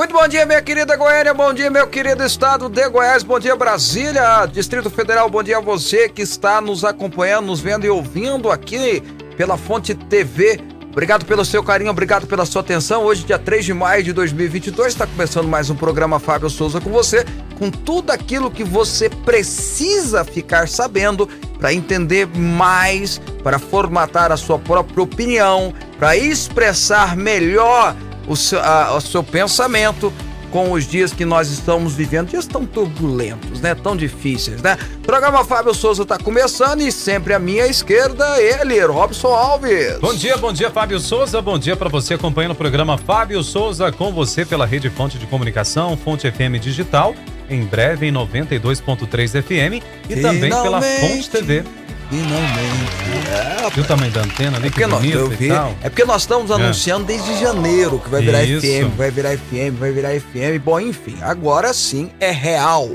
Muito bom dia, minha querida Goiânia, bom dia, meu querido estado de Goiás, bom dia, Brasília, Distrito Federal, bom dia a você que está nos acompanhando, nos vendo e ouvindo aqui pela Fonte TV. Obrigado pelo seu carinho, obrigado pela sua atenção. Hoje, dia 3 de maio de 2022, está começando mais um programa Fábio Souza com você, com tudo aquilo que você precisa ficar sabendo para entender mais, para formatar a sua própria opinião, para expressar melhor o seu, a, o seu pensamento com os dias que nós estamos vivendo. Dias tão turbulentos, né? Tão difíceis, né? O programa Fábio Souza está começando e sempre à minha esquerda, ele, Robson Alves. Bom dia, bom dia, Fábio Souza. Bom dia para você acompanhando o programa Fábio Souza com você pela Rede Fonte de Comunicação, Fonte FM Digital, em breve em 92.3 FM e também pela Fonte TV. Finalmente. É, Viu o tamanho da antena ali? É porque, que nós, é porque nós estamos anunciando desde janeiro que vai virar Isso. FM, vai virar FM, vai virar FM. Bom, enfim, agora sim é real.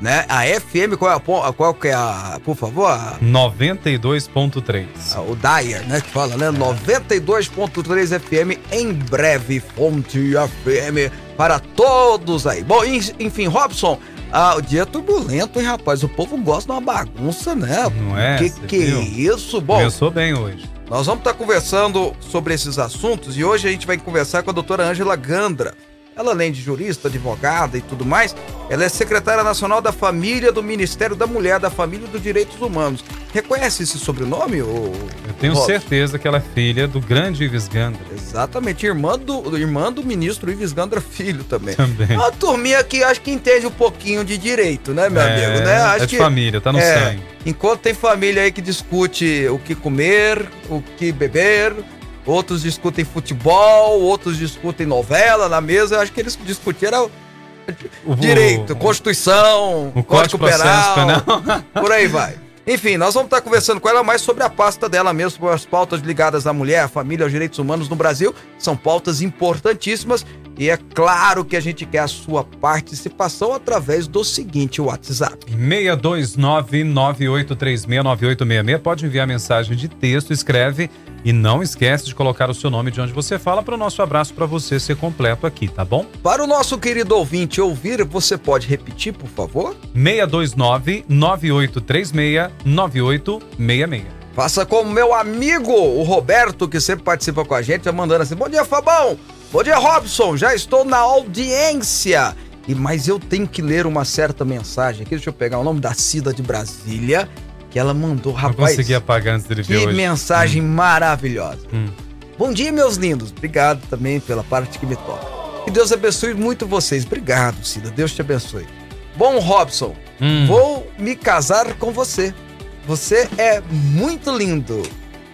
Né? A FM, qual é a, qual que é a, por favor, a- 92.3. a- o Dyer, né, que fala, né? 92.3 FM, em breve, Fonte FM para todos aí. Bom, en- enfim, Robson, ah, o dia é turbulento, hein, rapaz? O povo gosta de uma bagunça, né? Não é? Que que é viu? isso? Bom, Começou bem hoje. nós vamos estar conversando sobre esses assuntos e hoje a gente vai conversar com a doutora Ângela Gandra. Ela, além de jurista, advogada e tudo mais, ela é secretária nacional da família do Ministério da Mulher, da Família e dos Direitos Humanos. Reconhece esse sobrenome? Ou... Eu tenho Robson? certeza que ela é filha do grande Ives Gandra Exatamente, irmã do, irmã do ministro Ives Gandra Filho também. também. Uma turminha que acho que entende um pouquinho de direito, né, meu é, amigo? Né? Acho é de que família, tá no É. sangue. Enquanto tem família aí que discute o que comer, o que beber, outros discutem futebol, outros discutem novela na mesa, eu acho que eles discutiram direito, o- Constituição, o Código Código Penal, Penal. por aí vai. Enfim, nós vamos estar conversando com ela mais sobre a pasta dela mesmo, sobre as pautas ligadas à mulher, à família, aos direitos humanos no Brasil. São pautas importantíssimas e é claro que a gente quer a sua participação através do seguinte WhatsApp. 62998369866. Pode enviar mensagem de texto, escreve e não esquece de colocar o seu nome de onde você fala para o nosso abraço para você ser completo aqui, tá bom? Para o nosso querido ouvinte ouvir, você pode repetir, por favor? 62998369866. Faça como meu amigo, o Roberto, que sempre participa com a gente, mandando assim: Bom dia, Fabão! Bom dia, Robson! Já estou na audiência! E Mas eu tenho que ler uma certa mensagem aqui. Deixa eu pegar o nome da Cida de Brasília, que ela mandou, Não rapaz. consegui apagar antes dele ver Que hoje. mensagem maravilhosa. Hum. Bom dia, meus lindos. Obrigado também pela parte que me toca. Que Deus abençoe muito vocês. Obrigado, Cida. Deus te abençoe. Bom, Robson, Hum. vou me casar com você. Você é muito lindo.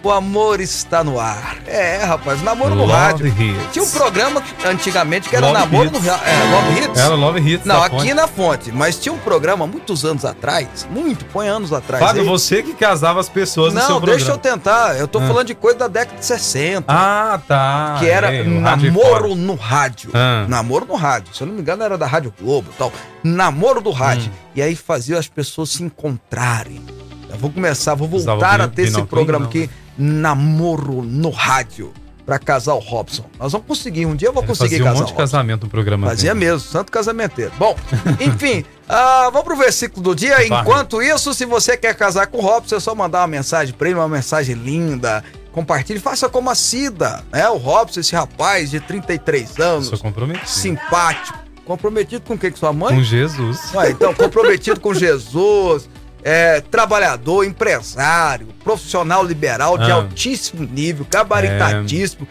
O amor está no ar. É, rapaz, namoro no Love rádio. Hits. Tinha um programa que- antigamente que era Love namoro Hits. no rádio. É, Love Hits? Era Love Hits. Não, aqui fonte. na fonte. Mas tinha um programa muitos anos atrás. Muito, põe anos atrás. Fábio, aí. você que casava as pessoas no seu Não, programa. deixa eu tentar. Eu tô Ah. falando de coisa da década de 60. Ah, tá. que era Ei, namoro no rádio. Ah. Namoro no rádio. Se eu não me engano, era da Rádio Globo e tal. Namoro do rádio. Hum. E aí fazia as pessoas se encontrarem. Eu vou começar, vou voltar a ter esse programa não, aqui, Namoro no Rádio, pra casar o Robson. Nós vamos conseguir, um dia eu vou conseguir fazia um casar monte de casamento no programa. Fazia mesmo, santo casamenteiro. Bom, enfim, ah, vamos pro versículo do dia. Enquanto isso, se você quer casar com o Robson, é só mandar uma mensagem pra ele, uma mensagem linda. Compartilhe, faça como a Cida, né? O Robson, esse rapaz de 33 anos, Sou comprometido. simpático. Comprometido com o que? Com sua mãe? Com Jesus. Ué, então, comprometido com Jesus, é, trabalhador, empresário, profissional liberal de Ah. altíssimo nível, gabaritadíssimo.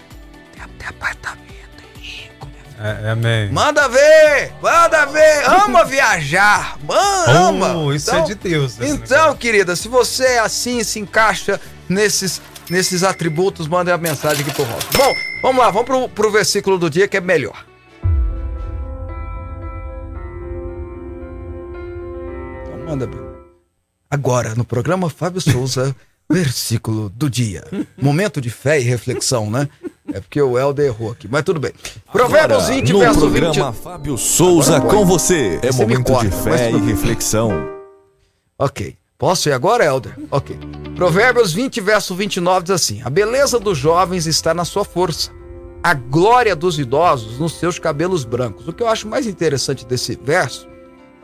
Tem até apartamento, é rico, É, é amém. Manda ver! Manda ver! Ama viajar! Man, ama! Oh, isso Então- é de Deus. Então, querida, se você é assim, se encaixa nesses, nesses atributos, manda a mensagem aqui pro Rosa. Bom, vamos lá, vamos pro, pro versículo do dia que é melhor. Então manda ver. Agora, no programa Fábio Souza, Versículo do dia. Momento de fé e reflexão, né? É porque o Helder errou aqui, mas tudo bem. Provérbios 20, no verso programa 20. Fábio Souza com você. É você momento corta, de fé e reflexão. Ok. Posso ir agora, Helder? Ok. Provérbios 20, verso 29 diz assim: A beleza dos jovens está na sua força, a glória dos idosos nos seus cabelos brancos. O que eu acho mais interessante desse verso,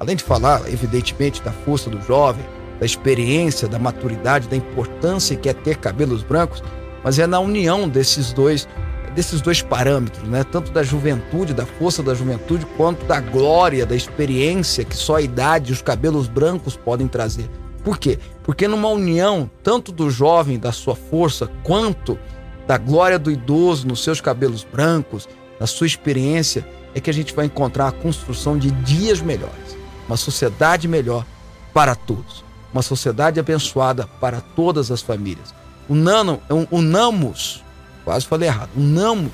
além de falar, evidentemente, da força do jovem, da experiência, da maturidade, da importância que é ter cabelos brancos, mas é na união desses dois desses dois parâmetros, né? Tanto da juventude, da força da juventude, quanto da glória, da experiência que só a idade e os cabelos brancos podem trazer. Por quê? Porque numa união tanto do jovem, da sua força, quanto da glória do idoso nos seus cabelos brancos, na sua experiência, é que a gente vai encontrar a construção de dias melhores, uma sociedade melhor para todos uma sociedade abençoada para todas as famílias. Unano, unamos, quase falei errado, unamos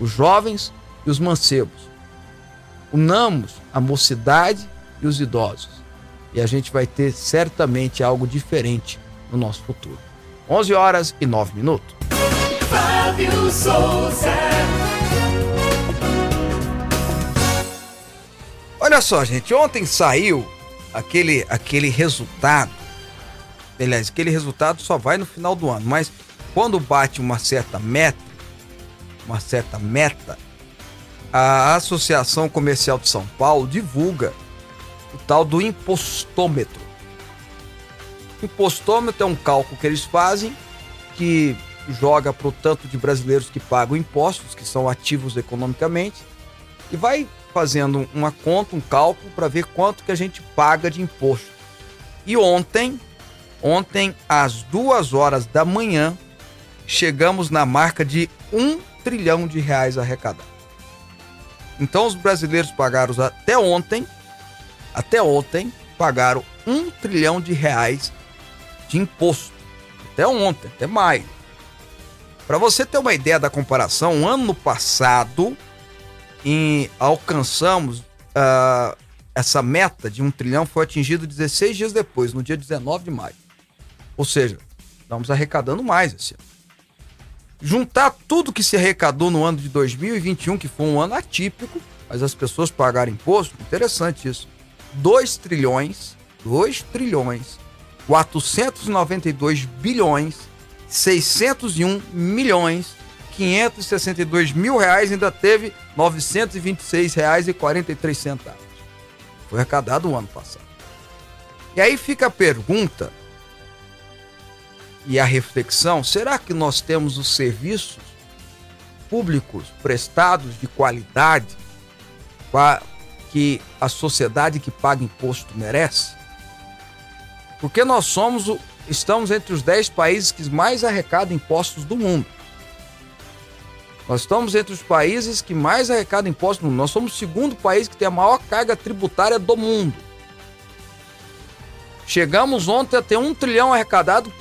os jovens e os mancebos. Unamos a mocidade e os idosos. E a gente vai ter certamente algo diferente no nosso futuro. 11 horas e 9 minutos. Fábio Souza. Olha só, gente, ontem saiu aquele, aquele resultado aliás, aquele resultado só vai no final do ano, mas quando bate uma certa meta, uma certa meta, a Associação Comercial de São Paulo divulga o tal do impostômetro. Impostômetro é um cálculo que eles fazem que joga para o tanto de brasileiros que pagam impostos, que são ativos economicamente, e vai fazendo uma conta, um cálculo para ver quanto que a gente paga de imposto. E ontem Ontem, às duas horas da manhã, chegamos na marca de um trilhão de reais arrecadados. Então, os brasileiros pagaram até ontem, até ontem, pagaram um trilhão de reais de imposto. Até ontem, até maio. Para você ter uma ideia da comparação, ano passado em, alcançamos uh, essa meta de um trilhão foi atingido 16 dias depois, no dia 19 de maio. Ou seja, estamos arrecadando mais esse ano. Juntar tudo que se arrecadou no ano de 2021, que foi um ano atípico, mas as pessoas pagaram imposto, interessante isso. 2 trilhões, 2 trilhões, 492 bilhões, 601 milhões, 562 mil reais, ainda teve 926 reais e 43 centavos. Foi arrecadado o ano passado. E aí fica a pergunta e a reflexão: será que nós temos os serviços públicos prestados de qualidade que a sociedade que paga imposto merece? Porque nós somos estamos entre os 10 países que mais arrecadam impostos do mundo. Nós estamos entre os países que mais arrecadam impostos do mundo. Nós somos o segundo país que tem a maior carga tributária do mundo. Chegamos ontem a ter um trilhão arrecadado,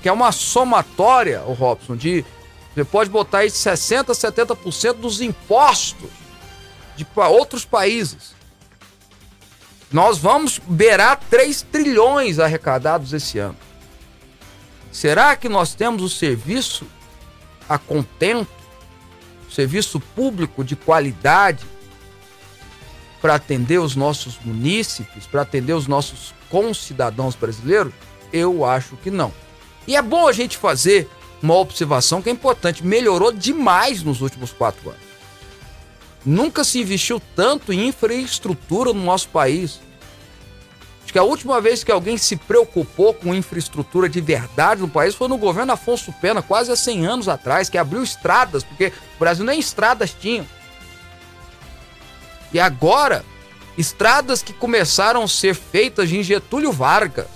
que é uma somatória, o Robson, de. Você pode botar aí 60%, 70% dos impostos de outros países. Nós vamos beirar 3 trilhões arrecadados esse ano. Será que nós temos o serviço a contento, serviço público de qualidade para atender os nossos munícipes, para atender os nossos concidadãos brasileiros? Eu acho que não. E é bom a gente fazer uma observação que é importante. Melhorou demais nos últimos quatro anos. Nunca se investiu tanto em infraestrutura no nosso país. Acho que a última vez que alguém se preocupou com infraestrutura de verdade no país foi no governo Afonso Pena, quase há 100 anos atrás, que abriu estradas, porque o Brasil nem estradas tinha. E agora Estradas que começaram a ser feitas em Getúlio Vargas,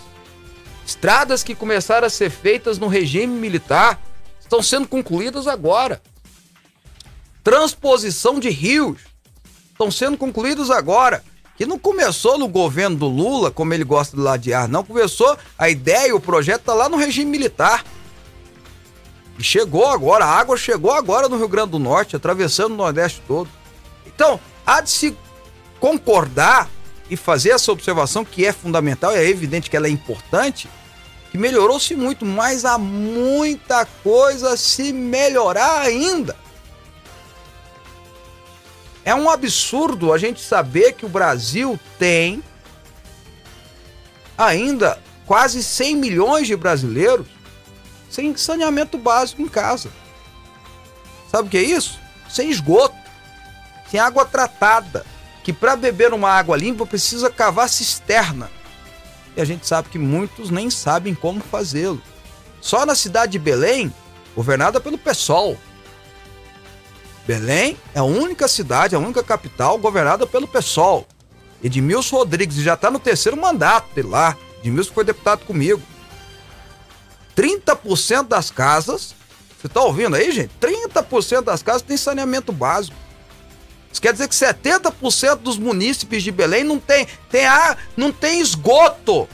estradas que começaram a ser feitas no regime militar, estão sendo concluídas agora. Transposição de rios estão sendo concluídos agora. Que não começou no governo do Lula, como ele gosta de ladear, não. Começou a ideia e o projeto está lá no regime militar. E chegou agora, a água chegou agora no Rio Grande do Norte, atravessando o Nordeste todo. Então, há de se concordar e fazer essa observação que é fundamental, é evidente que ela é importante, que melhorou-se muito, mas há muita coisa a se melhorar ainda. É um absurdo a gente saber que o Brasil tem ainda quase 100 milhões de brasileiros sem saneamento básico em casa. Sabe o que é isso? Sem esgoto, sem água tratada, que para beber uma água limpa precisa cavar cisterna. E a gente sabe que muitos nem sabem como fazê-lo. Só na cidade de Belém, governada pelo PSOL, Belém é a única cidade, a única capital governada pelo PSOL. Edmilson Rodrigues já está no terceiro mandato dele lá. Edmilson foi deputado comigo. 30% das casas, você está ouvindo aí, gente? 30% das casas tem saneamento básico. Isso quer dizer que 70% dos munícipes de Belém não tem, tem, ar, não tem esgoto.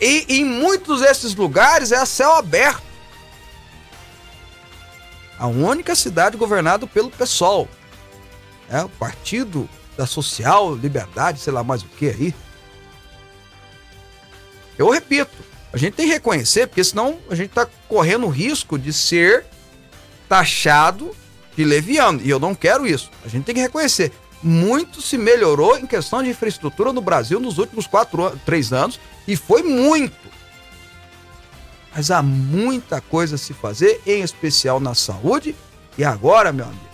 E em muitos desses lugares é a céu aberto. A única cidade governada pelo PSOL. É, o Partido da Social Liberdade, sei lá mais o que aí. Eu repito, a gente tem que reconhecer, porque senão a gente está correndo o risco de ser taxado de leviano. E eu não quero isso. A gente tem que reconhecer. Muito se melhorou em questão de infraestrutura no Brasil nos últimos quatro, três anos. E foi muito. Mas há muita coisa a se fazer, em especial na saúde e agora, meu amigo,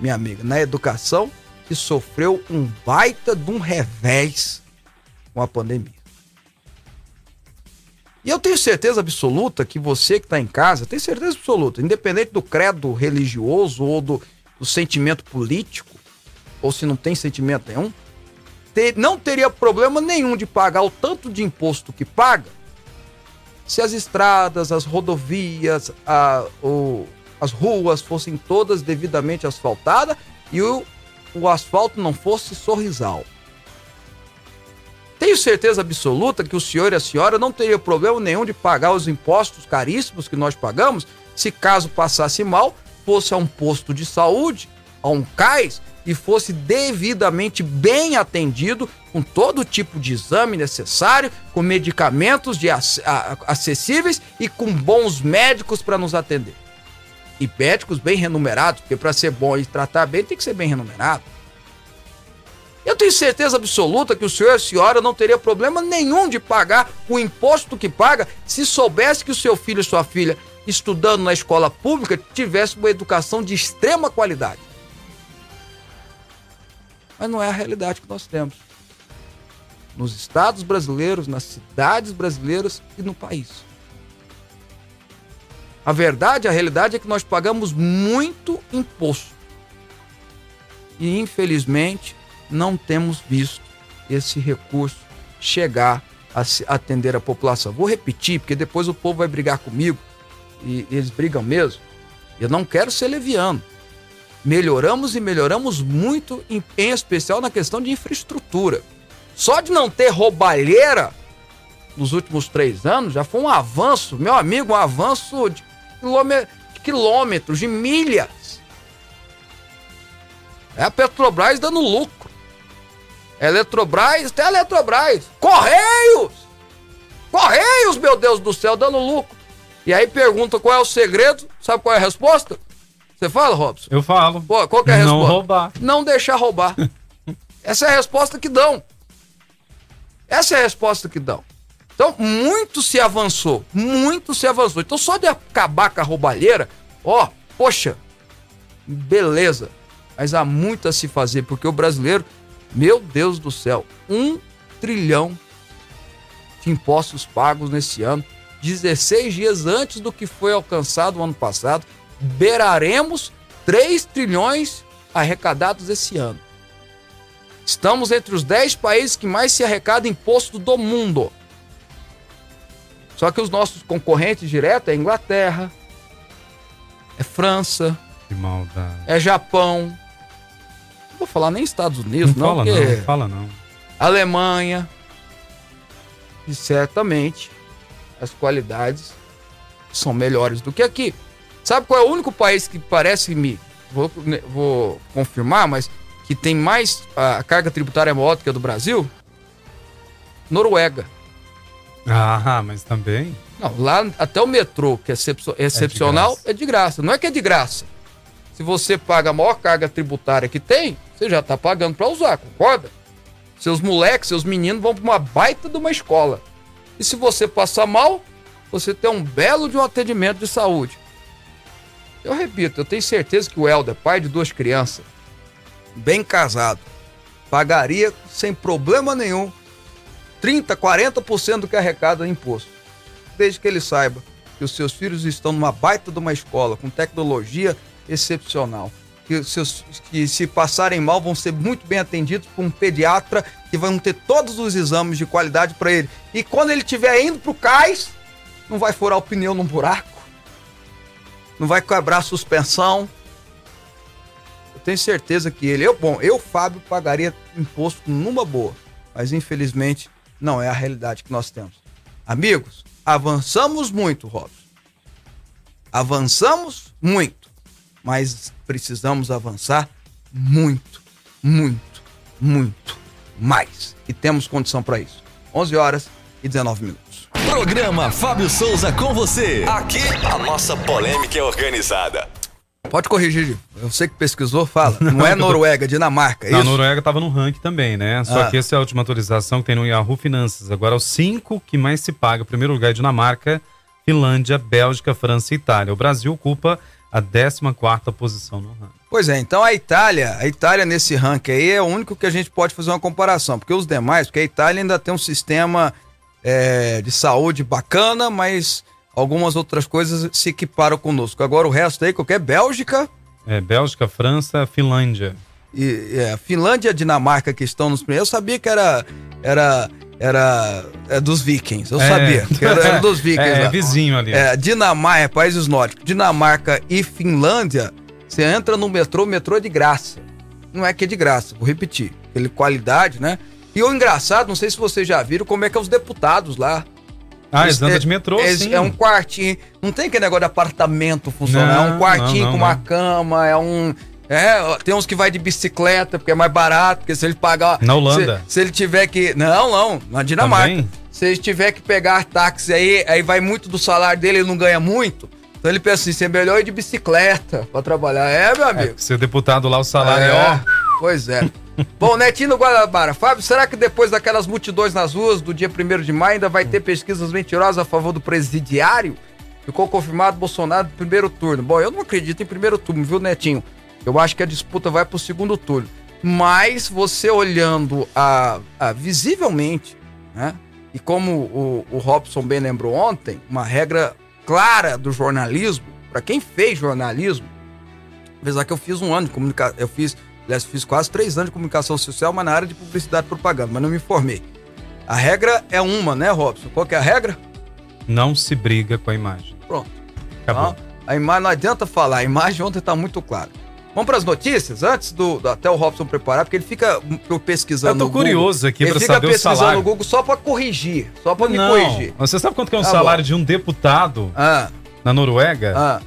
minha amiga, na educação, que sofreu um baita de um revés com a pandemia. E eu tenho certeza absoluta que você que está em casa, tem certeza absoluta, independente do credo religioso ou do, do sentimento político, ou se não tem sentimento nenhum, ter, não teria problema nenhum de pagar o tanto de imposto que paga se as estradas, as rodovias, a, o, as ruas fossem todas devidamente asfaltadas e o, o asfalto não fosse sorrisal. Tenho certeza absoluta que o senhor e a senhora não teriam problema nenhum de pagar os impostos caríssimos que nós pagamos se caso passasse mal, fosse a um posto de saúde, a um cais e fosse devidamente bem atendido com todo tipo de exame necessário, com medicamentos de acessíveis e com bons médicos para nos atender. E médicos bem remunerados, porque para ser bom e tratar bem tem que ser bem remunerado. Eu tenho certeza absoluta que o senhor e a senhora não teria problema nenhum de pagar o imposto que paga se soubesse que o seu filho e sua filha, estudando na escola pública, tivesse uma educação de extrema qualidade. Mas não é a realidade que nós temos. Nos estados brasileiros, nas cidades brasileiras e no país. A verdade, a realidade é que nós pagamos muito imposto. E infelizmente não temos visto esse recurso chegar a atender a população. Vou repetir, porque depois o povo vai brigar comigo, e eles brigam mesmo. Eu não quero ser leviano melhoramos e melhoramos muito, em, em especial na questão de infraestrutura. Só de não ter roubalheira nos últimos três anos já foi um avanço, meu amigo, um avanço de, de quilômetros, de milhas. É a Petrobras dando lucro. É Eletrobras, até a Eletrobras. Correios! Correios, meu Deus do céu, dando lucro. E aí pergunta qual é o segredo, sabe qual é a resposta? Você fala, Robson? Eu falo. Pô, qual que é a resposta? Não roubar. Não deixar roubar. Essa é a resposta que dão. Essa é a resposta que dão. Então, muito se avançou. Muito se avançou. Então, só de acabar com a roubalheira, ó, poxa, beleza. Mas há muito a se fazer, porque o brasileiro, meu Deus do céu, um trilhão de impostos pagos nesse ano, 16 dias antes do que foi alcançado o ano passado beiraremos 3 trilhões arrecadados esse ano. Estamos entre os 10 países que mais se arrecada imposto do mundo. Só que os nossos concorrentes diretos é Inglaterra, é França, é Japão. Não vou falar nem Estados Unidos, não, não fala não, fala não. Alemanha. E certamente as qualidades são melhores do que aqui. Sabe qual é o único país que parece me. Vou, né, vou confirmar, mas que tem mais. A carga tributária maior do que a do Brasil? Noruega. Ah, mas também. Não, lá até o metrô, que é excepcional, é de, é de graça. Não é que é de graça. Se você paga a maior carga tributária que tem, você já está pagando para usar, concorda? Seus moleques, seus meninos vão para uma baita de uma escola. E se você passar mal, você tem um belo de um atendimento de saúde. Eu repito, eu tenho certeza que o Helder, pai de duas crianças, bem casado, pagaria sem problema nenhum 30, 40% do que arrecada em imposto. Desde que ele saiba que os seus filhos estão numa baita de uma escola com tecnologia excepcional. Que, seus, que se passarem mal vão ser muito bem atendidos por um pediatra que vão ter todos os exames de qualidade para ele. E quando ele estiver indo para o cais, não vai furar o pneu num buraco, não vai quebrar suspensão. Eu tenho certeza que ele, eu, bom, eu, Fábio, pagaria imposto numa boa, mas infelizmente não é a realidade que nós temos. Amigos, avançamos muito, Robson. Avançamos muito, mas precisamos avançar muito, muito, muito mais. E temos condição para isso. 11 horas e 19 minutos. Programa Fábio Souza com você. Aqui a nossa polêmica é organizada. Pode corrigir. Eu sei que pesquisou, fala. Não é Noruega, Dinamarca. É Não, a Noruega estava no ranking também, né? Só Ah. que essa é a última atualização que tem no Yahoo Finanças. Agora, os cinco que mais se paga. Primeiro lugar é Dinamarca, Finlândia, Bélgica, França e Itália. O Brasil ocupa a 14 posição no ranking. Pois é, então a Itália, a Itália nesse ranking aí é o único que a gente pode fazer uma comparação, porque os demais, porque a Itália ainda tem um sistema é, de saúde bacana, mas algumas outras coisas se equiparam conosco. Agora o resto aí, qualquer Bélgica É, Bélgica, França, Finlândia. e é, Finlândia, Dinamarca que estão nos primeiros, eu sabia que era era era é, dos vikings, eu É. sabia era, era dos vikings. É, é lá. vizinho ali. É, Dinamarca, países nórdicos, Dinamarca e Finlândia, você entra no metrô, metrô é de graça. Não é que é de graça, vou repetir. Ele qualidade, né? E o engraçado, não sei se vocês já viram como é que é os deputados lá. ah, Eles- eles andam é- de metrô, é, sim. É um quartinho. Não tem aquele negócio de apartamento funcionando. é Não, um quartinho não, com não, uma não. cama, é um. É, tem uns que vai de bicicleta, porque é mais barato, porque se ele pagar. Na Holanda? Se, se ele tiver que. Não, não, na Dinamarca. Também? Se ele tiver que pegar táxi aí, aí vai muito do salário dele, ele não ganha muito. Então ele pensa assim: é melhor ir de bicicleta pra trabalhar. É, meu É, amigo. porque ser deputado lá, o salário é, ó. Pois é. Bom, Netinho do Guanabara. Fábio, será que depois daquelas multidões nas ruas do dia 1 de maio ainda vai ter pesquisas mentirosas a favor do presidiário? Ficou confirmado Bolsonaro no primeiro turno. Bom, eu não acredito em primeiro turno, viu, Netinho? Eu acho que a disputa vai pro segundo turno. Mas você olhando a, a visivelmente, né? E como o, o Robson bem lembrou ontem, uma regra clara do jornalismo, para quem fez jornalismo, apesar que eu fiz um ano de comunicação, eu fiz, aliás, fiz quase três anos de comunicação social, mas na área de publicidade e propaganda, mas não me formei. A regra é uma, né, Robson? Qual que é a regra? Não se briga com a imagem. Pronto. Acabou. Então, a imagem não adianta falar, a imagem ontem tá muito clara. Vamos para as notícias? Antes do, até o Robson preparar, porque ele fica hum, pesquisando Eu tô no Google. curioso aqui ele fica saber o pesquisando salário. no Google só para corrigir, só para me corrigir. Você sabe quanto que é um Tá salário bom. de um deputado Ah, na Noruega? ah.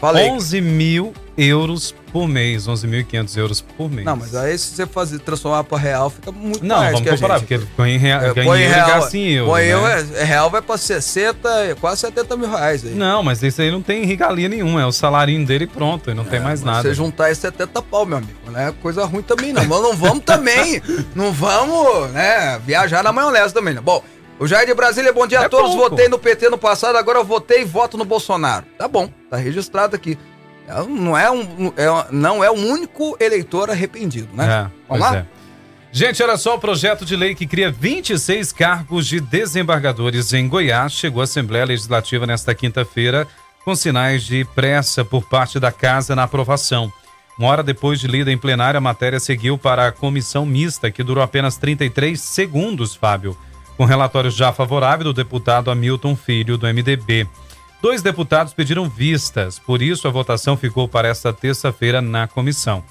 Falei. 11 mil euros por mês, 11.500 euros por mês. Não, mas aí se você fazer, transformar para real, fica muito Não, mais vamos que a comparar, porque ele põe em, rea... É, põe em real, gasta em euro. põe né? euro, é, real vai para 60, quase 70 mil reais aí. Não, mas esse aí não tem regalia nenhuma, é o salarinho dele e pronto, e não tem mais É, nada. Você juntar aí 70 pau, meu amigo, não é coisa ruim também não. Mas não vamos também, não vamos, né, viajar na maionese também, né? Bom, o Jair de Brasília, bom dia a É todos. pouco. Votei no PT no passado, agora eu votei e voto no Bolsonaro. Tá bom, tá registrado aqui. É, Não é um, é, não é o único eleitor arrependido, né? É, Vamos lá? é. Gente, olha só, o projeto de lei que cria 26 cargos de desembargadores em Goiás chegou à Assembleia Legislativa nesta quinta-feira com sinais de pressa por parte da casa na aprovação. Uma hora depois de lida em plenário, a matéria seguiu para a comissão mista, que durou apenas 33 segundos, Fábio, com relatório já favorável do deputado Hamilton Filho, do MDB. Dois deputados pediram vistas, por isso a votação ficou para esta terça-feira na comissão.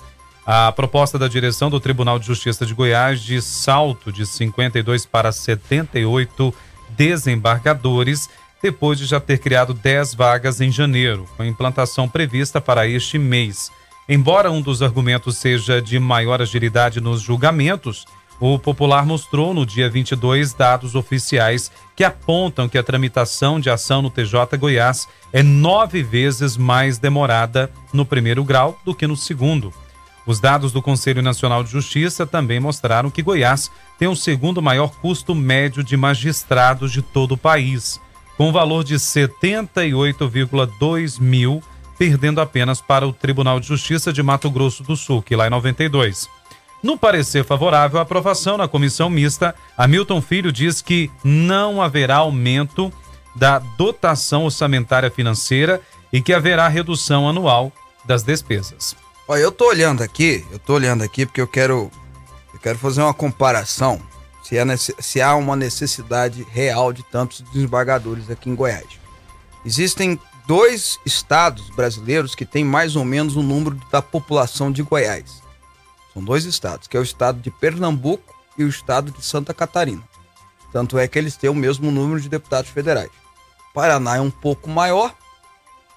A proposta da direção do Tribunal de Justiça de Goiás de salto de 52 para 78 desembargadores, depois de já ter criado 10 vagas em janeiro, com implantação prevista para este mês. Embora um dos argumentos seja de maior agilidade nos julgamentos, O Popular mostrou no dia 22 dados oficiais que apontam que a tramitação de ação no TJ Goiás é nove vezes mais demorada no primeiro grau do que no segundo. Os dados do Conselho Nacional de Justiça também mostraram que Goiás tem o segundo maior custo médio de magistrados de todo o país, com valor de 78,2 mil, perdendo apenas para o Tribunal de Justiça de Mato Grosso do Sul, que lá é 92. No parecer favorável à aprovação na comissão mista, Hamilton Filho diz que não haverá aumento da dotação orçamentária financeira e que haverá redução anual das despesas. Olha, eu tô olhando aqui, eu tô olhando aqui porque eu quero, eu quero fazer uma comparação se, é, se há uma necessidade real de tantos desembargadores aqui em Goiás. Existem dois estados brasileiros que têm mais ou menos o número da população de Goiás. São dois estados, que é o estado de Pernambuco e o estado de Santa Catarina. Tanto é que eles têm o mesmo número de deputados federais. Paraná é um pouco maior,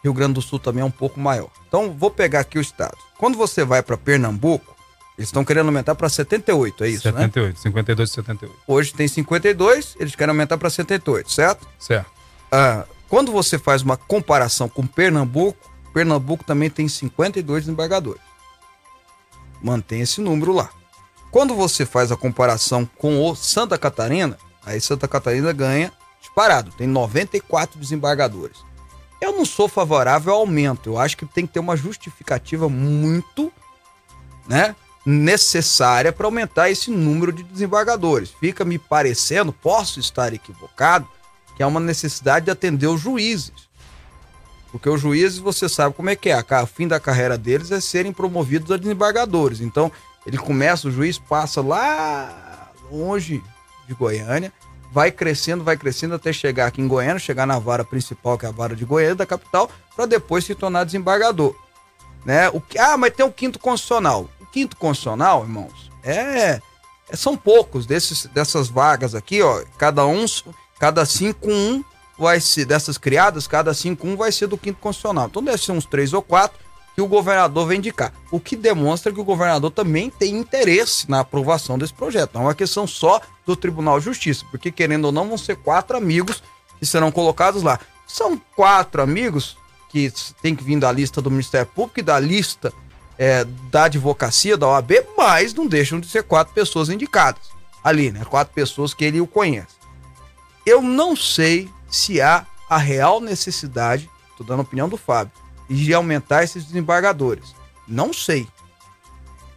Rio Grande do Sul também é um pouco maior. Então, vou pegar aqui o estado. Quando você vai para Pernambuco, eles estão querendo aumentar para 78, é isso, 78, né? 52 e 78. Hoje tem 52, eles querem aumentar para 78, certo? Certo. Ah, quando você faz uma comparação com Pernambuco, Pernambuco também tem 52 desembargadores mantém esse número lá. Quando você faz a comparação com o Santa Catarina, aí Santa Catarina ganha disparado, tem 94 desembargadores. Eu não sou favorável ao aumento, eu acho que tem que ter uma justificativa muito, né, necessária para aumentar esse número de desembargadores. Fica me parecendo, posso estar equivocado, que é uma necessidade de atender os juízes. Porque os juízes, você sabe como é que é. O fim da carreira deles é serem promovidos a desembargadores. Então, ele começa, o juiz passa lá longe de Goiânia, vai crescendo, vai crescendo até chegar aqui em Goiânia, chegar na vara principal, que é a vara de Goiânia, da capital, para depois se tornar desembargador. Né? O, ah, mas tem o quinto constitucional. O quinto constitucional, irmãos, é, é são poucos desses, dessas vagas aqui, ó. Cada um, cada cinco, um vai ser, dessas criadas, cada cinco, um vai ser do quinto constitucional. Então deve ser uns três ou quatro que o governador vem indicar. O que demonstra que o governador também tem interesse na aprovação desse projeto. Não é uma questão só do Tribunal de Justiça, porque querendo ou não, vão ser quatro amigos que serão colocados lá. São quatro amigos que tem que vir da lista do Ministério Público e da lista é, da advocacia, da OAB, mas não deixam de ser quatro pessoas indicadas ali, né? Quatro pessoas que ele o conhece. Eu não sei se há a real necessidade, estou dando a opinião do Fábio, de aumentar esses desembargadores. Não sei.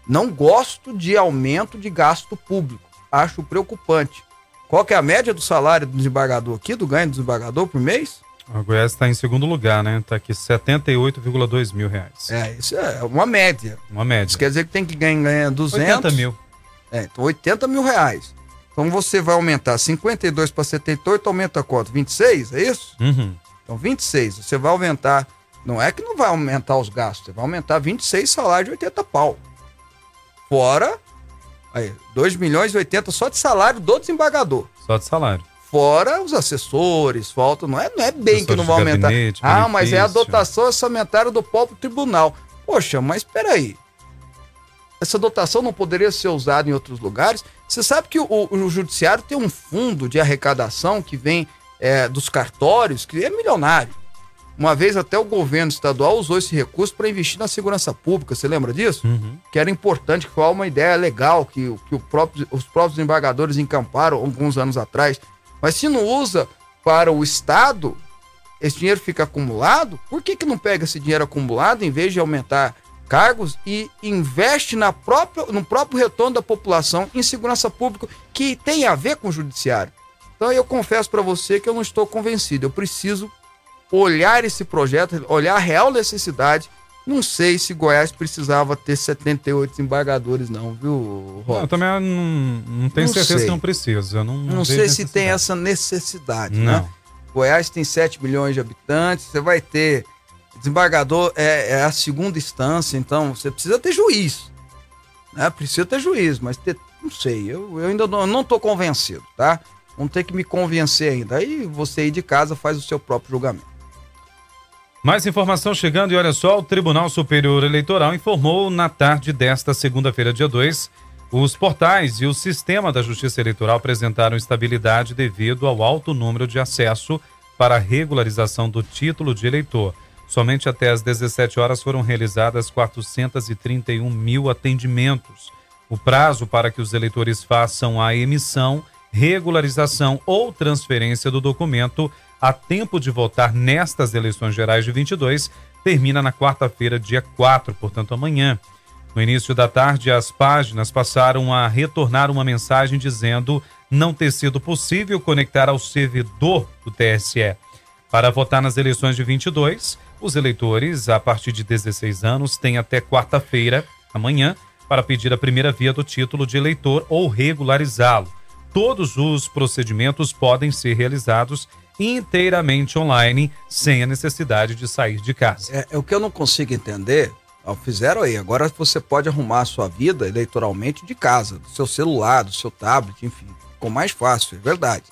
Não gosto de aumento de gasto público. Acho preocupante. Qual que é a média do salário do desembargador aqui, do ganho do desembargador por mês? O Goiás está em segundo lugar, né? Está aqui 78,2 mil reais. É, isso é uma média. Uma média. Isso quer dizer que tem que ganhar 200... 80 mil. É, então 80 mil reais. Então você vai aumentar 52 para 78, aumenta quanto? 26, é isso? Uhum. Então 26, você vai aumentar, não é que não vai aumentar os gastos, você vai aumentar 26 salários de 80 pau. Fora, aí, 2 milhões e 80 só de salário do desembargador. Só de salário. Fora os assessores, falta, não é, não é bem Assessores que não vai aumentar. Gabinete, ah, mas é a dotação orçamentária do próprio tribunal. Poxa, mas espera aí essa dotação não poderia ser usada em outros lugares. Você sabe que o, o judiciário tem um fundo de arrecadação que vem é, dos cartórios, que é milionário. Uma vez até o governo estadual usou esse recurso para investir na segurança pública. Você lembra disso? Uhum. Que era importante, que foi uma ideia legal que, que próprio, os próprios embargadores encamparam alguns anos atrás. Mas se não usa para o Estado, esse dinheiro fica acumulado. Por que, que não pega esse dinheiro acumulado em vez de aumentar cargos e investe na própria, no próprio retorno da população em segurança pública, que tem a ver com o judiciário. Então eu confesso para você que eu não estou convencido. Eu preciso olhar esse projeto, olhar a real necessidade. Não sei se Goiás precisava ter 78 desembargadores, não, viu, Rob? Eu também não, não tenho não certeza sei. que não precisa. Não, não, não sei se tem essa necessidade, né? não. né? Goiás tem 7 milhões de habitantes, você vai ter Desembargador é, é, a segunda instância, então você precisa ter juiz. Né? Precisa ter juiz, mas ter, não sei, eu, eu ainda não, não tô convencido, tá? Vamos ter que me convencer ainda. Aí você aí de casa faz o seu próprio julgamento. Mais informação chegando e olha só, o Tribunal Superior Eleitoral informou na tarde desta segunda-feira, dia 2, Os portais e o sistema da Justiça Eleitoral apresentaram estabilidade devido ao alto número de acesso para regularização do título de eleitor. Somente até às 17 horas foram realizadas 431 mil atendimentos. O prazo para que os eleitores façam a emissão, regularização ou transferência do documento a tempo de votar nestas eleições gerais de 22 termina na quarta-feira, dia 4, portanto amanhã. No início da tarde, as páginas passaram a retornar uma mensagem dizendo não ter sido possível conectar ao servidor do TSE. Para votar nas eleições de 22, os eleitores, a partir de 16 anos, têm até quarta-feira, amanhã, para pedir a primeira via do título de eleitor ou regularizá-lo. Todos os procedimentos podem ser realizados inteiramente online, sem a necessidade de sair de casa. É, é o que eu não consigo entender Fizeram aí. Agora você pode arrumar a sua vida eleitoralmente de casa, do seu celular, do seu tablet, enfim. Ficou mais fácil, é verdade.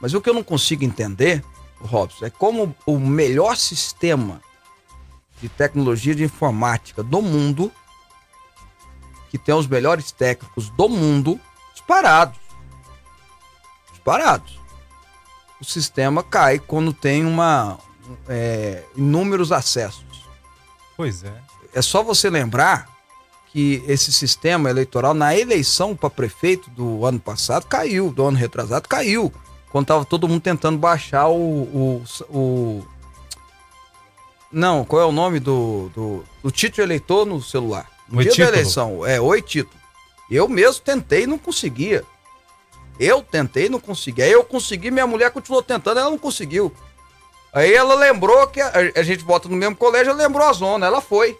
Mas o que eu não consigo entender, Robson, é como o melhor sistema de tecnologia de informática do mundo, que tem os melhores técnicos do mundo, disparados. Disparados. O sistema cai quando tem uma é, inúmeros acessos. Pois é é só você lembrar que esse sistema eleitoral na eleição para prefeito do ano passado caiu, do ano retrasado caiu, quando estava todo mundo tentando baixar o, o, o, não, qual é o nome do, do, do título eleitor no celular? No o dia título. da eleição, é, oi título. Eu mesmo tentei e não conseguia. Eu tentei e não conseguia. Aí eu consegui, minha mulher continuou tentando, ela não conseguiu. Aí ela lembrou que a, a gente vota no mesmo colégio, ela lembrou a zona, ela foi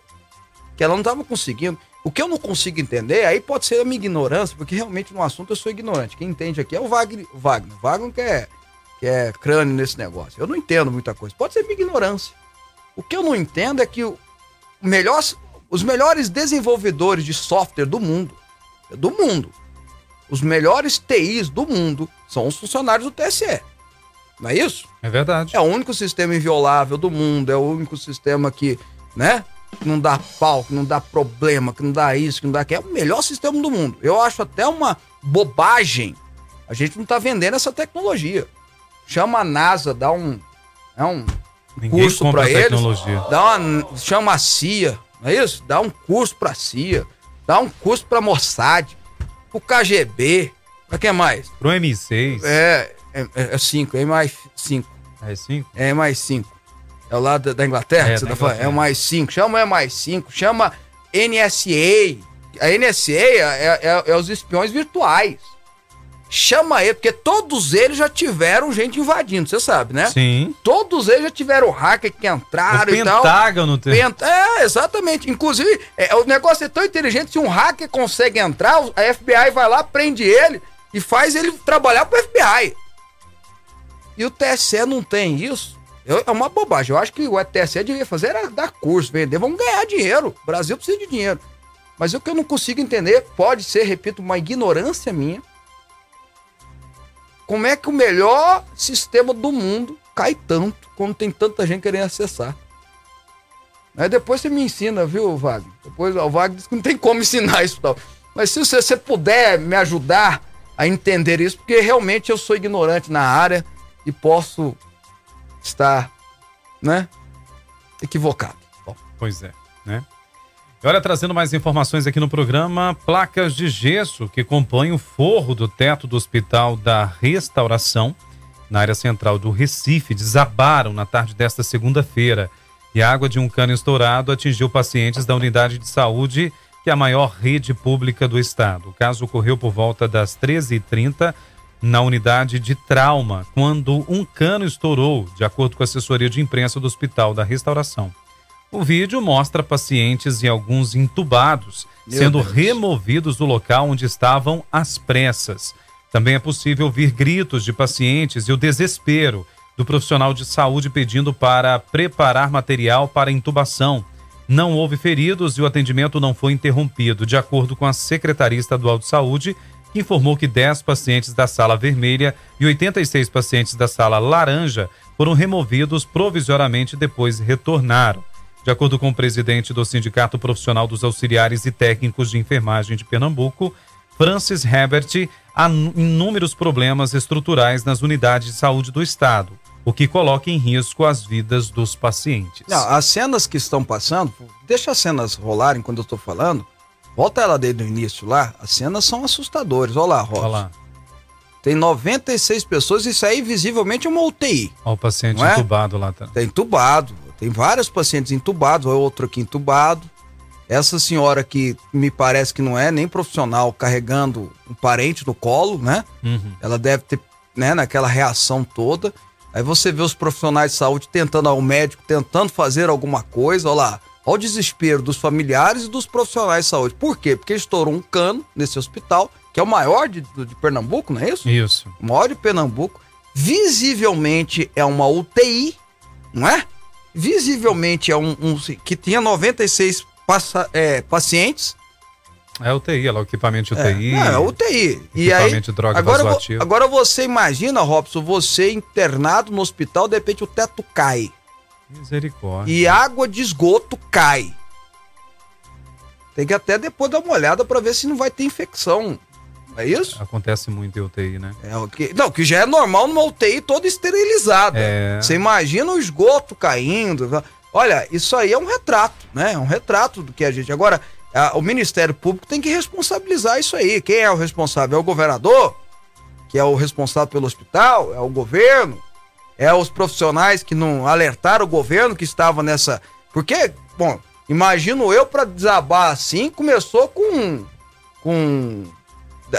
que ela não estava conseguindo. O que eu não consigo entender, aí pode ser a minha ignorância, porque realmente no assunto eu sou ignorante. Quem entende aqui é o Wagner. Wagner, Wagner que é, que é crânio nesse negócio. Eu não entendo muita coisa. Pode ser minha ignorância. O que eu não entendo é que o melhor, os melhores desenvolvedores de software do mundo, do mundo, os melhores TIs do mundo são os funcionários do TSE. Não é isso? É verdade. É o único sistema inviolável do mundo, é o único sistema que, né? Que não dá pau, que não dá problema, que não dá isso, que não dá aquilo. É o melhor sistema do mundo. Eu acho até uma bobagem. A gente não tá vendendo essa tecnologia. Chama a NASA, dá um, é um Ninguém curso para eles. tecnologia. Dá uma, chama a CIA, não é isso? Dá um curso pra CIA, dá um curso pra Mossad, pro KGB, pra que mais? Pro M6. É, é, é cinco, é mais cinco. É 5? É mais cinco. É o lado da Inglaterra É, que você da tá falando? É o mais 5. Chama é mais 5. Chama NSA. A NSA é, é- é os espiões virtuais. Chama ele, porque todos eles já tiveram gente invadindo, você sabe, né? Sim. Todos eles já tiveram hacker que O entraram e tal. Pentágono tem. Penta- É, exatamente. Inclusive, é, o negócio é tão inteligente, se um hacker consegue entrar, a FBI vai lá, prende ele e faz ele trabalhar pro FBI. E o TSE não tem isso. Eu- é uma bobagem. Eu acho que o TSE devia fazer era dar curso, vender. Vamos ganhar dinheiro. O Brasil precisa de dinheiro. Mas o que eu não consigo entender, pode ser, repito, uma ignorância minha. Como é que o melhor sistema do mundo cai tanto quando tem tanta gente querendo acessar? Aí depois você me ensina, viu, Wagner? Depois o Wagner disse que não tem como ensinar isso tal. Mas se você, você puder me ajudar a entender isso, porque realmente eu sou ignorante na área e posso estar, né, equivocado. Bom, Pois é, né? E olha, trazendo mais informações aqui no programa, placas de gesso que compõem o forro do teto do Hospital da Restauração, na área central do Recife, desabaram na tarde desta segunda-feira. E a água de um cano estourado atingiu pacientes da unidade de saúde, que é a maior rede pública do estado. O caso ocorreu por volta das 13h30 na unidade de trauma, quando um cano estourou, de acordo com a assessoria de imprensa do Hospital da Restauração. O vídeo mostra pacientes e alguns entubados Meu sendo Deus. removidos do local onde estavam às pressas. Também é possível ouvir gritos de pacientes e o desespero do profissional de saúde pedindo para preparar material para intubação. Não houve feridos e o atendimento não foi interrompido, de acordo com a Secretaria Estadual de Saúde, que informou que 10 pacientes da sala vermelha e 86 pacientes da sala laranja foram removidos provisoriamente e depois retornaram. De acordo com o presidente do Sindicato Profissional dos Auxiliares e Técnicos de Enfermagem de Pernambuco, Francis Herbert há inúmeros problemas estruturais nas unidades de saúde do estado, o que coloca em risco as vidas dos pacientes. Não, as cenas que estão passando, deixa as cenas rolarem quando eu estou falando. Volta ela desde o início lá, as cenas são assustadoras. Olha lá, Rosa. Olha lá. Tem 96 pessoas, isso aí visivelmente é uma UTI. Olha o paciente é? entubado lá. Tá. Tem entubado. Tem vários pacientes entubados, outro aqui entubado. Essa senhora que me parece que não é nem profissional carregando um parente no colo, né? Uhum. Ela deve ter, né, naquela reação toda. Aí você vê os profissionais de saúde tentando, o médico tentando fazer alguma coisa, olha lá. Olha o desespero dos familiares e dos profissionais de saúde. Por quê? Porque estourou um cano nesse hospital que é o maior de, de Pernambuco, não é isso? Isso. O maior de Pernambuco. Visivelmente é uma UTI, não é? Visivelmente é um, um que tinha 96 passa, é, pacientes. É UTI, é lá o equipamento de UTI. É, é UTI. E aí, de droga agora, agora você imagina, Robson, você internado no hospital, de repente o teto cai. Misericórdia. E água de esgoto cai. Tem que até depois dar uma olhada para ver se não vai ter infecção é isso? Acontece muito em UTI, né? É, o que, não, que já é normal numa UTI toda esterilizada. É. Você imagina o esgoto caindo. Olha, isso aí é um retrato, né? É um retrato do que a gente. Agora, a, o Ministério Público tem que responsabilizar isso aí. Quem é o responsável? É o governador, que é o responsável pelo hospital, é o governo, é os profissionais que não alertaram o governo que estava nessa. Porque, bom, imagino eu para desabar assim, começou com. com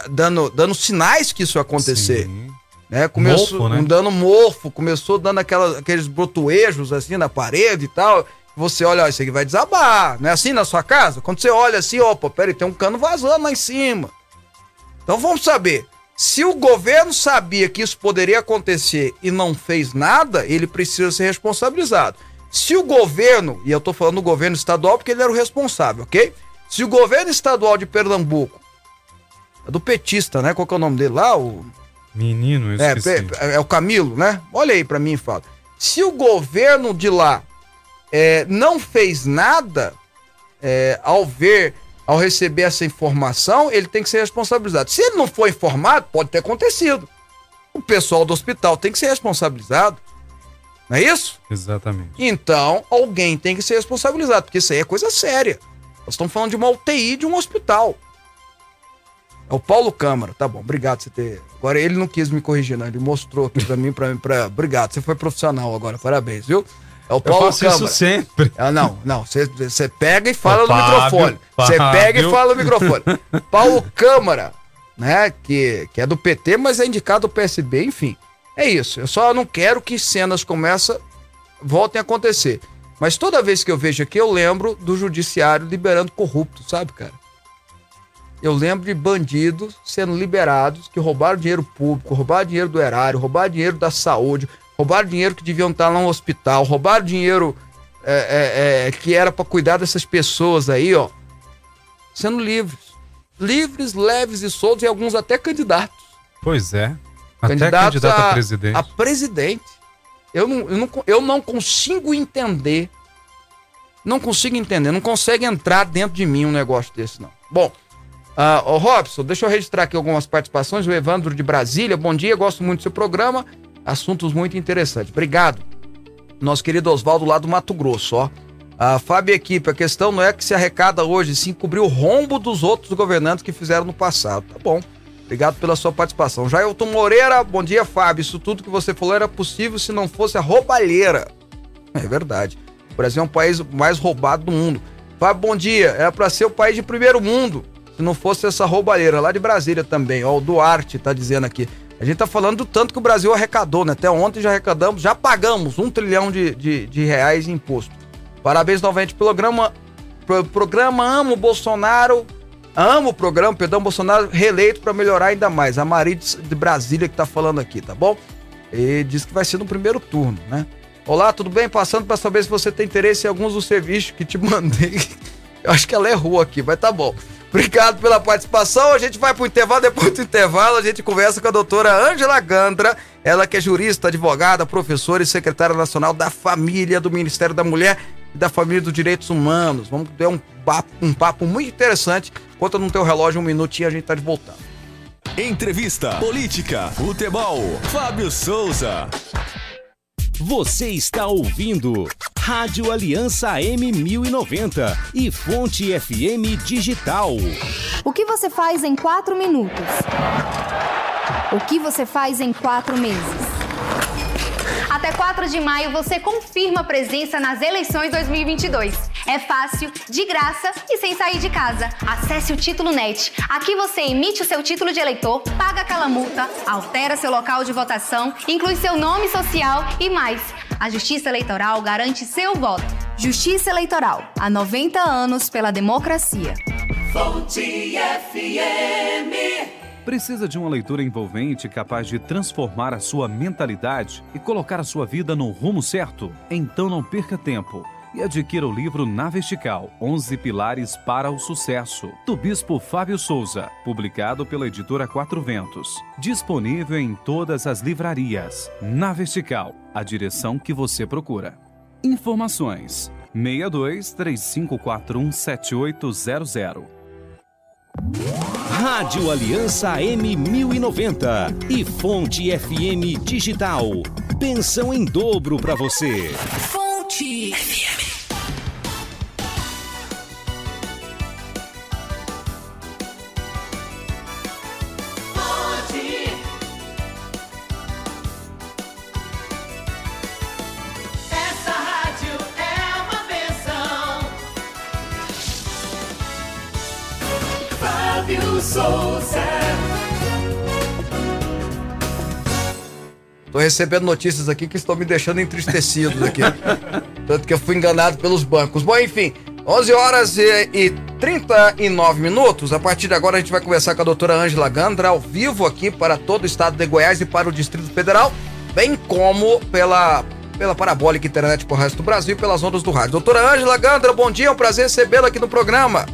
dando, dando sinais que isso ia acontecer. Sim. Né? Começou morfo, né? dando morfo, começou dando aquela, aqueles brotoejos assim na parede e tal. Você olha, ó, isso aqui vai desabar. Não é assim na sua casa? Quando você olha assim, opa, peraí, tem um cano vazando lá em cima. Então vamos saber. Se o governo sabia que isso poderia acontecer e não fez nada, ele precisa ser responsabilizado. Se o governo, e eu tô falando do governo estadual porque ele era o responsável, ok? Se o governo estadual de Pernambuco é do petista, né? Qual que é o nome dele lá? O... Menino, eu é, é, é o Camilo, né? Olha aí para mim e fala. Se o governo de lá é, não fez nada é, ao ver, ao receber essa informação, ele tem que ser responsabilizado. Se ele não foi informado, pode ter acontecido. O pessoal do hospital tem que ser responsabilizado. Não é isso? Exatamente. Então, alguém tem que ser responsabilizado, porque isso aí é coisa séria. Nós estamos falando de uma UTI de um hospital. É o Paulo Câmara. Tá bom, obrigado você ter. Agora ele não quis me corrigir, não. Ele mostrou aqui pra mim, pra mim, pra. Obrigado, você foi profissional agora, parabéns, viu? É o Paulo Eu faço Câmara. isso sempre. Ah, não, não. Você pega e fala no microfone. Você pega e fala no microfone. Paulo Câmara, né? Que, que é do PT, mas é indicado do PSB, enfim. É isso. Eu só não quero que cenas como essa voltem a acontecer. Mas toda vez que eu vejo aqui, eu lembro do judiciário liberando corrupto, sabe, cara? eu lembro de bandidos sendo liberados que roubaram dinheiro público, roubaram dinheiro do erário, roubaram dinheiro da saúde, roubaram dinheiro que deviam estar lá no hospital, roubaram dinheiro é, é, é, que era para cuidar dessas pessoas aí, ó, sendo livres. Livres, leves e soltos, e alguns até candidatos. Pois é. Até candidatos candidato a, a presidente. A presidente. Eu não, eu, não, eu não consigo entender. Não consigo entender. Não consegue entrar dentro de mim um negócio desse, não. Bom, Uh, Robson, deixa eu registrar aqui algumas participações. O Evandro de Brasília, bom dia, gosto muito do seu programa. Assuntos muito interessantes. Obrigado. Nosso querido Oswaldo lá do Mato Grosso, ó. A Fábio Equipe, a questão não é que se arrecada hoje, sim cobrir o rombo dos outros governantes que fizeram no passado. Tá bom. Obrigado pela sua participação. Jailton Moreira, bom dia, Fábio. Isso tudo que você falou era possível se não fosse a roubalheira. É verdade. O Brasil é um país mais roubado do mundo. Fábio, bom dia. Era para ser o país de primeiro mundo se não fosse essa roubalheira lá de Brasília também, ó, o Duarte tá dizendo aqui. A gente tá falando do tanto que o Brasil arrecadou, né? Até ontem já arrecadamos, já pagamos um trilhão de, de, de reais em imposto. Parabéns novamente pelo programa. Pro, programa Amo Bolsonaro. Amo o programa, perdão, Bolsonaro reeleito para melhorar ainda mais. A Maria de Brasília que tá falando aqui, tá bom? E diz que vai ser no primeiro turno, né? Olá, tudo bem? Passando para saber se você tem interesse em alguns dos serviços que te mandei. Eu acho que ela errou aqui, mas tá bom. Obrigado pela participação. A gente vai pro intervalo. Depois do intervalo, a gente conversa com a doutora Ângela Gandra. Ela que é jurista, advogada, professora e secretária nacional da família do Ministério da Mulher e da Família dos Direitos Humanos. Vamos ter um papo, um papo muito interessante Conta no teu relógio um minutinho a gente tá de voltando. Entrevista, política, futebol. Fábio Souza. Você está ouvindo Rádio Aliança M1090 e Fonte FM Digital. O que você faz em quatro minutos? O que você faz em quatro meses? Até 4 de maio você confirma presença nas eleições 2022. É fácil, de graça e sem sair de casa. Acesse o Título Net. Aqui você emite o seu título de eleitor, paga aquela multa, altera seu local de votação, inclui seu nome social e mais. A Justiça Eleitoral garante seu voto. Justiça Eleitoral, há 90 anos pela democracia. Fonte FM. Precisa de uma leitura envolvente capaz de transformar a sua mentalidade e colocar a sua vida no rumo certo? Então não perca tempo e adquira o livro Na Vertical 11 Pilares para o Sucesso, do Bispo Fábio Souza, publicado pela editora Quatro Ventos. Disponível em todas as livrarias. Na Vertical, a direção que você procura. Informações: 62 3541 7800. Rádio Aliança M1090 e Fonte FM Digital. Pensão em dobro para você. Fonte FM. Tô recebendo notícias aqui que estão me deixando entristecidos aqui. Tanto que eu fui enganado pelos bancos. Bom, enfim, 11 horas e, e 39 minutos. A partir de agora a gente vai conversar com a doutora Ângela Gandra ao vivo aqui para todo o estado de Goiás e para o Distrito Federal, bem como pela, pela parabólica internet para o resto do Brasil e pelas ondas do rádio. Doutora Ângela Gandra, bom dia, é um prazer recebê-la aqui no programa.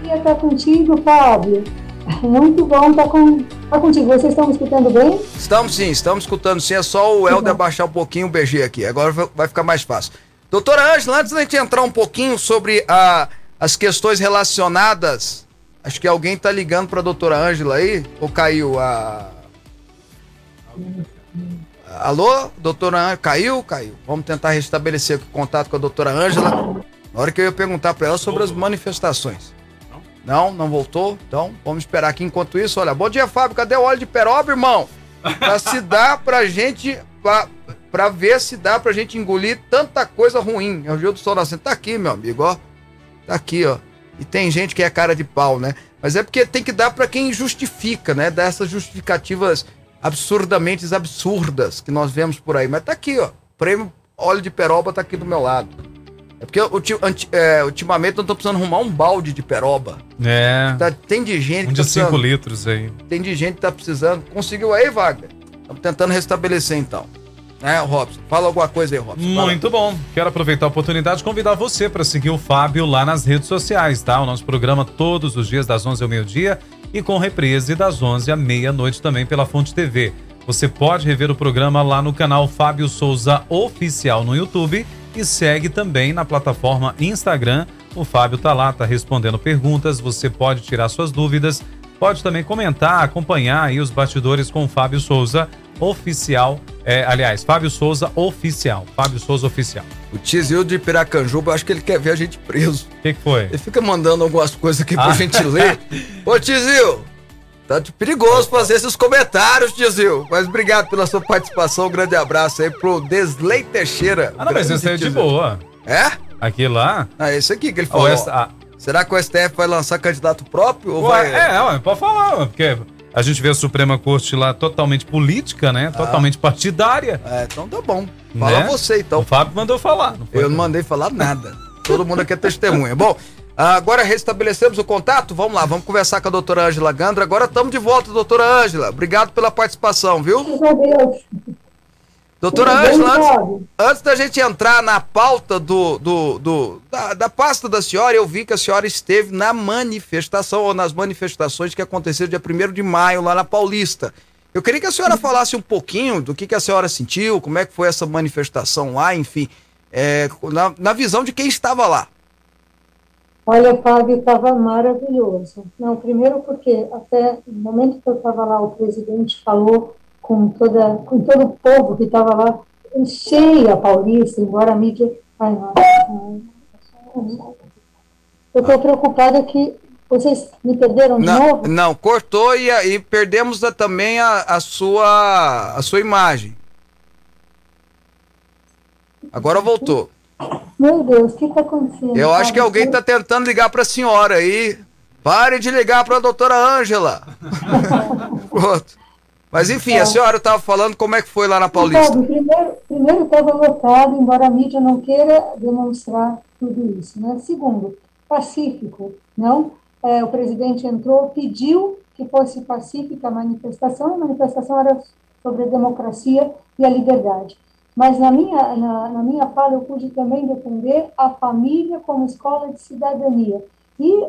Queria estar contigo, Fábio. Muito bom estar, com, estar contigo. Vocês estão me escutando bem? Estamos sim, estamos escutando sim. É só o Helder abaixar um pouquinho o BG aqui. Agora vai- ficar mais fácil. Doutora Ângela, antes da gente entrar um pouquinho sobre a, as questões relacionadas. Acho que alguém tá ligando pra doutora Ângela aí. Ou caiu a. Alô, doutora Ângela? Caiu? Caiu. Vamos tentar restabelecer o contato com a doutora Ângela. Na hora que eu ia perguntar pra ela sobre as manifestações. Não, não voltou? Então, vamos esperar aqui enquanto isso. Olha, bom dia, Fábio. Cadê o óleo de peroba, irmão? Pra se dar pra gente. Pra, pra ver se dá pra gente engolir tanta coisa ruim. É o Gil do Sol Nascente. Tá aqui, meu amigo, ó. Tá aqui, ó. E tem gente que é cara de pau, né? Mas é porque tem que dar pra quem justifica, né? Dessas justificativas absurdamente absurdas que nós vemos por aí. Mas tá aqui, ó. Prêmio óleo de peroba tá aqui do meu lado. É porque ulti- anti- é, ultimamente eu tô precisando arrumar um balde de peroba. É. Tá- tem de gente Um tá de 5 precisando- litros aí. tem de gente que tá precisando. Conseguiu aí, Wagner? Estamos tentando restabelecer então. É, Robson. Fala alguma coisa aí, Robson. Fala. Muito bom. Quero aproveitar a oportunidade e convidar você para seguir o Fábio lá nas redes sociais, tá? O nosso programa todos os dias das 11 ao meio-dia e com reprise das 11 à meia-noite também pela Fonte TV. Você pode rever o programa lá no canal Fábio Souza Oficial no YouTube e segue também na plataforma Instagram. O Fábio tá lá, tá respondendo perguntas, você pode tirar suas dúvidas, pode também comentar, acompanhar aí os bastidores com o Fábio Souza Oficial. É, aliás, Fábio Souza Oficial. Fábio Souza Oficial. O Tizil de Piracanjuba, eu acho que ele quer ver a gente preso. O que, que foi? Ele fica mandando algumas coisas aqui pra Ah. gente ler. Ô, Tizil, tá perigoso fazer esses comentários, Tizil. Mas obrigado pela sua participação. Um grande abraço aí pro Desley Teixeira. Ah, não, mas esse é de boa. É? Aqui lá. Ah, esse aqui que ele falou. essa- ah, Será que o STF vai lançar candidato próprio? Ou vai... É, ué, pode falar, ué, porque a gente vê a Suprema Corte lá totalmente política, né? Totalmente partidária. É, então tá bom. Fala né? você, então. O Fábio mandou falar. Não foi? Eu não mandei falar nada. Todo mundo aqui é testemunha. Bom, agora restabelecemos o contato. Vamos lá, vamos conversar com a doutora Ângela Gandra. Agora estamos de volta, doutora Ângela. Obrigado pela participação, viu? Deus. Doutora Ângela, antes, antes da gente entrar na pauta do, do, do- da, da pasta da senhora, eu vi que a senhora esteve na manifestação, ou nas manifestações que aconteceram dia 1 de maio lá na Paulista. Eu queria que a senhora falasse um pouquinho do que, que a senhora sentiu, como é que foi essa manifestação lá, enfim, é, na, na visão de quem estava lá. Olha, Fábio, estava maravilhoso. Não, primeiro porque até no momento que eu estava lá, o presidente falou com, toda, com todo o povo que estava lá, cheia Paulista, embora a mídia... Ai, não, eu estou preocupada que vocês me perderam de não, novo? Não, cortou e, e perdemos a, também a, a, sua, a sua imagem. Agora voltou. Meu Deus, o que está acontecendo? Eu acho que alguém está tentando ligar para a senhora aí. Pare de ligar para a doutora Ângela. Mas enfim, é. a senhora estava falando como é que foi lá na Paulista. Sabe, primeiro, primeiro estava lotado, embora a mídia não queira demonstrar tudo isso. Né? Segundo, pacífico, não? É, o presidente entrou, pediu que fosse pacífica a manifestação, a manifestação era sobre a democracia e a liberdade. Mas na minha, na, na minha fala eu pude também defender a família como escola de cidadania. E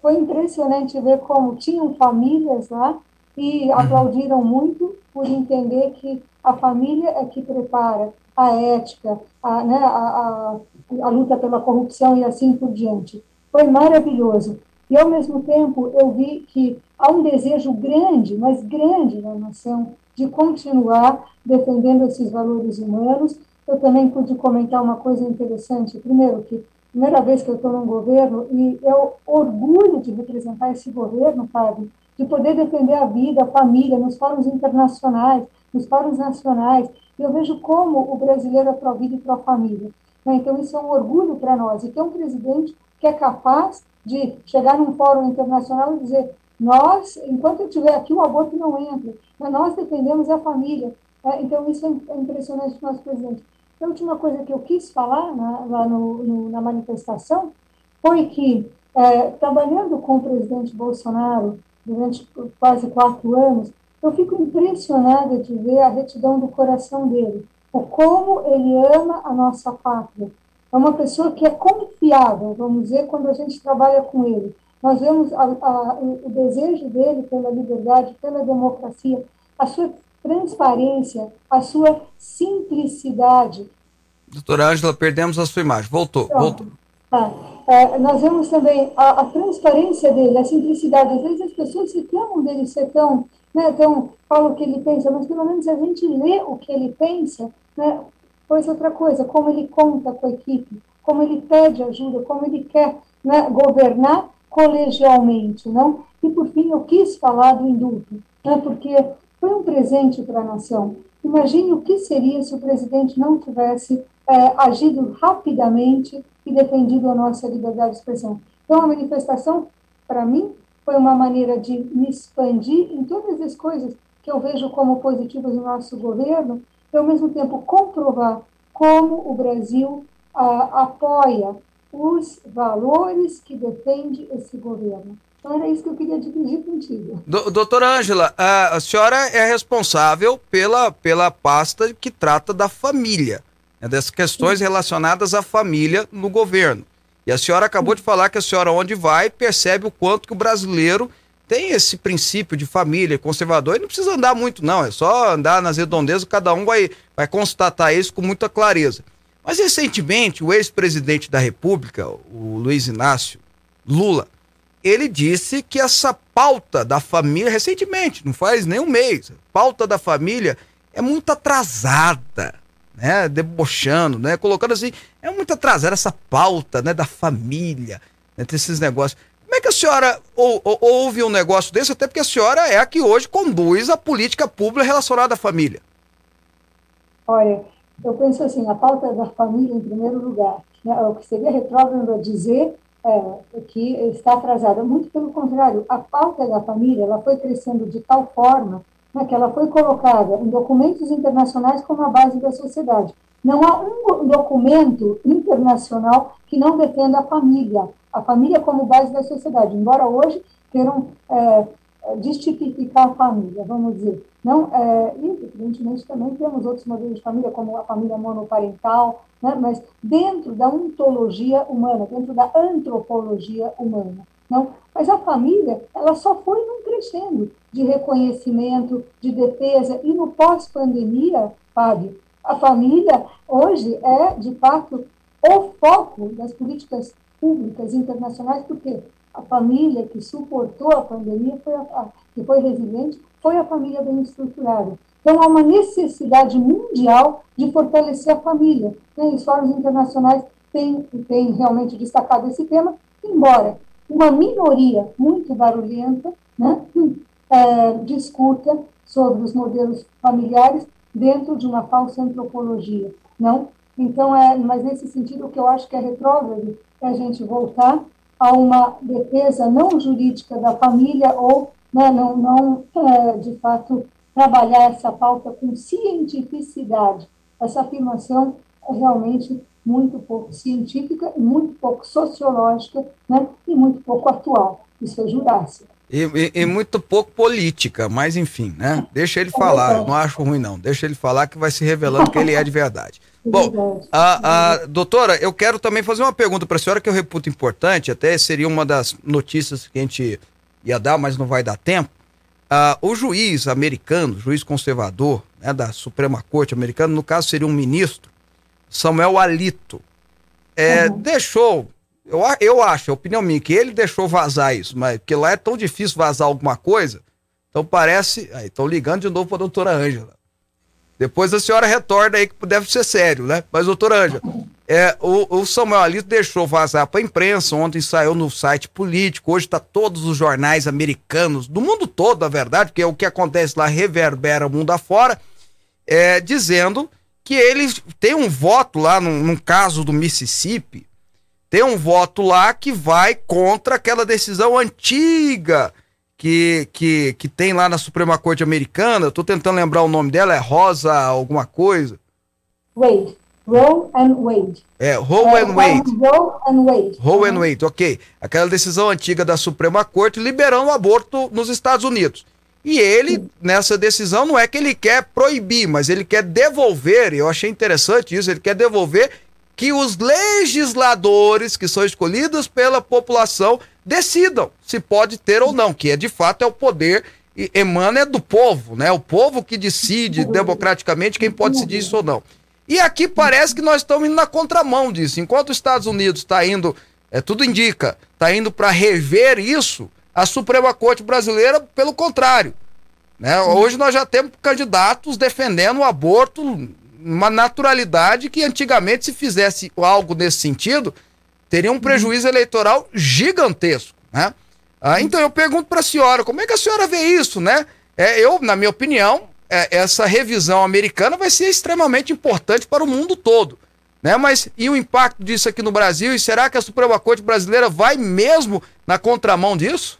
foi impressionante ver como tinham famílias lá e aplaudiram muito por entender que a família é que prepara a ética, a, né, a, a, a luta pela corrupção e assim por diante. Foi maravilhoso. E, ao mesmo tempo, eu vi que há um desejo grande, mas grande na nação, de continuar defendendo esses valores humanos. Eu também pude comentar uma coisa interessante. Primeiro, que primeira vez que eu estou num governo, e eu orgulho de representar esse governo, Fábio, de poder defender a vida, a família, nos fóruns internacionais, nos fóruns nacionais. E eu vejo como o brasileiro é pró-vida e pró-família. Né? Então, isso é um orgulho para nós. E ter um presidente que é capaz de chegar num fórum internacional e dizer: nós, enquanto eu estiver aqui, o aborto não entra, mas nós defendemos a família. É, então, isso é impressionante do nosso presidente. A última coisa que eu quis falar na, lá no, no, na manifestação foi que, é, trabalhando com o presidente Bolsonaro durante quase quatro anos, eu fico impressionada de ver a retidão do coração dele, o como ele ama a nossa pátria, é uma pessoa que é confiável, vamos dizer, quando a gente trabalha com ele. Nós vemos a, a, o desejo dele pela liberdade, pela democracia, a sua transparência, a sua simplicidade. Doutora Ângela, perdemos a sua imagem. Voltou, Pronto. voltou. Tá. É, nós vemos também a, a, transparência dele, a simplicidade. Às vezes as pessoas se reclamam dele ser tão, né, tão, falam o que ele pensa, mas pelo menos a gente lê o que ele pensa, né, Pois outra coisa, como ele conta com a equipe, como ele pede ajuda, como ele quer né, governar colegialmente, não? E por fim, eu quis falar do indulto, né, porque foi um presente para a nação. Imagine o que seria se o presidente não tivesse é, agido rapidamente e defendido a nossa liberdade de expressão. Então, a manifestação, para mim, foi uma maneira de me expandir em todas as coisas que eu vejo como positivas no nosso governo e, ao mesmo tempo, comprovar como o Brasil ah, apoia os valores que defende esse governo. Então, era isso que eu queria dividir contigo. Do, doutora Ângela, a, senhora é responsável pela, pela pasta que trata da família, né, dessas questões Sim. relacionadas à família no governo. E a senhora acabou de falar que a senhora, onde vai, percebe o quanto que o brasileiro tem esse princípio de família conservador e não precisa andar muito, não. É só andar nas redondezas, cada um vai, vai constatar isso com muita clareza. Mas recentemente, o ex-presidente da República, o Luiz Inácio Lula, ele disse que essa pauta da família, recentemente, não faz nem um mês, pauta da família é muito atrasada, né? Debochando, né? Colocando assim, é muito atrasada essa pauta, né? Da família, né? Esses negócios. Como é que a senhora ou, ou, ouve um negócio desse? Até porque a senhora é a que hoje conduz a política pública relacionada à família. Olha, eu penso assim, a pauta da família em primeiro lugar. Né, o que seria retrógrado a dizer é, que está atrasada. Muito pelo contrário, a pauta da família ela foi crescendo de tal forma né, que ela foi colocada em documentos internacionais como a base da sociedade. Não há um documento internacional que não defenda a família, a família como base da sociedade, embora hoje queiram é, destificar a família, vamos dizer. Não, é, e, evidentemente, também temos outros modelos de família, como a família monoparental, né, mas dentro da ontologia humana, dentro da antropologia humana. Não? Mas a família, ela só foi num crescendo de reconhecimento, de defesa, e no pós-pandemia, Fábio, a família hoje é, de fato, o foco das políticas públicas internacionais, porque a família que suportou a pandemia, foi a, que foi resiliente, foi a família bem estruturada. Então, há uma necessidade mundial de fortalecer a família. Né? Os fóruns internacionais têm, têm realmente destacado esse tema, embora uma minoria muito barulhenta né, é, discuta sobre os modelos familiares dentro de uma falsa antropologia. Não? Então, é, mas nesse sentido, o que eu acho que é retrógrado é a gente voltar a uma defesa não jurídica da família ou né, não, não é, de fato, trabalhar essa pauta com cientificidade. Essa afirmação é realmente muito pouco científica, muito pouco sociológica né, e muito pouco atual. Isso é jurássico. E, e, e, muito pouco política, mas enfim, né? Deixa ele falar, eu não acho ruim não. Deixa ele falar que vai se revelando que ele é de verdade. Bom, a, a, doutora, eu quero também fazer uma pergunta para a senhora que eu reputo importante, até seria uma das notícias que a gente ia dar, mas não vai dar tempo. Uh, o juiz americano, juiz conservador né, da Suprema Corte americana, no caso seria um ministro, Samuel Alito, é, uhum. deixou, eu, eu acho, é opinião minha, que ele deixou vazar isso, mas porque lá é tão difícil vazar alguma coisa, então parece. Aí, estão ligando de novo para a doutora Ângela. Depois a senhora retorna aí que deve ser sério, né? Mas, doutora Ângela, é, o, o, Samuel Alito deixou vazar para a imprensa, ontem saiu no site político, hoje está todos os jornais americanos, do mundo todo, na verdade, porque o que acontece lá reverbera o mundo afora, é, dizendo que ele tem um voto lá, num, num caso do Mississippi, tem um voto lá que vai contra aquela decisão antiga que, que, que tem lá na Suprema Corte Americana. Tô tentando lembrar o nome dela, é Rosa alguma coisa. Wade. Roe and Wade. É, Roe and Wade. Roe and Wade. Roe and Wade, ok. Aquela decisão antiga da Suprema Corte liberando o aborto nos Estados Unidos. E ele, Sim. nessa decisão, não é que ele quer proibir, mas ele quer devolver, e eu achei interessante isso, ele quer devolver que os legisladores que são escolhidos pela população decidam se pode ter ou não, que é de fato é o poder e emana é do povo, né? O povo que decide democraticamente quem pode decidir isso ou não. E aqui parece que nós estamos indo na contramão disso. Enquanto os Estados Unidos está indo, é, tudo indica, está indo para rever isso, a Suprema Corte brasileira, pelo contrário. Né? Hoje nós já temos candidatos defendendo o aborto, uma naturalidade que antigamente, se fizesse algo nesse sentido, teria um prejuízo eleitoral gigantesco. Né? Ah, então eu pergunto para a senhora, como é que a senhora vê isso? Né? É, eu, na minha opinião, é, essa revisão americana vai ser extremamente importante para o mundo todo. Né? Mas e o impacto disso aqui no Brasil? E será que a Suprema Corte brasileira vai mesmo na contramão disso?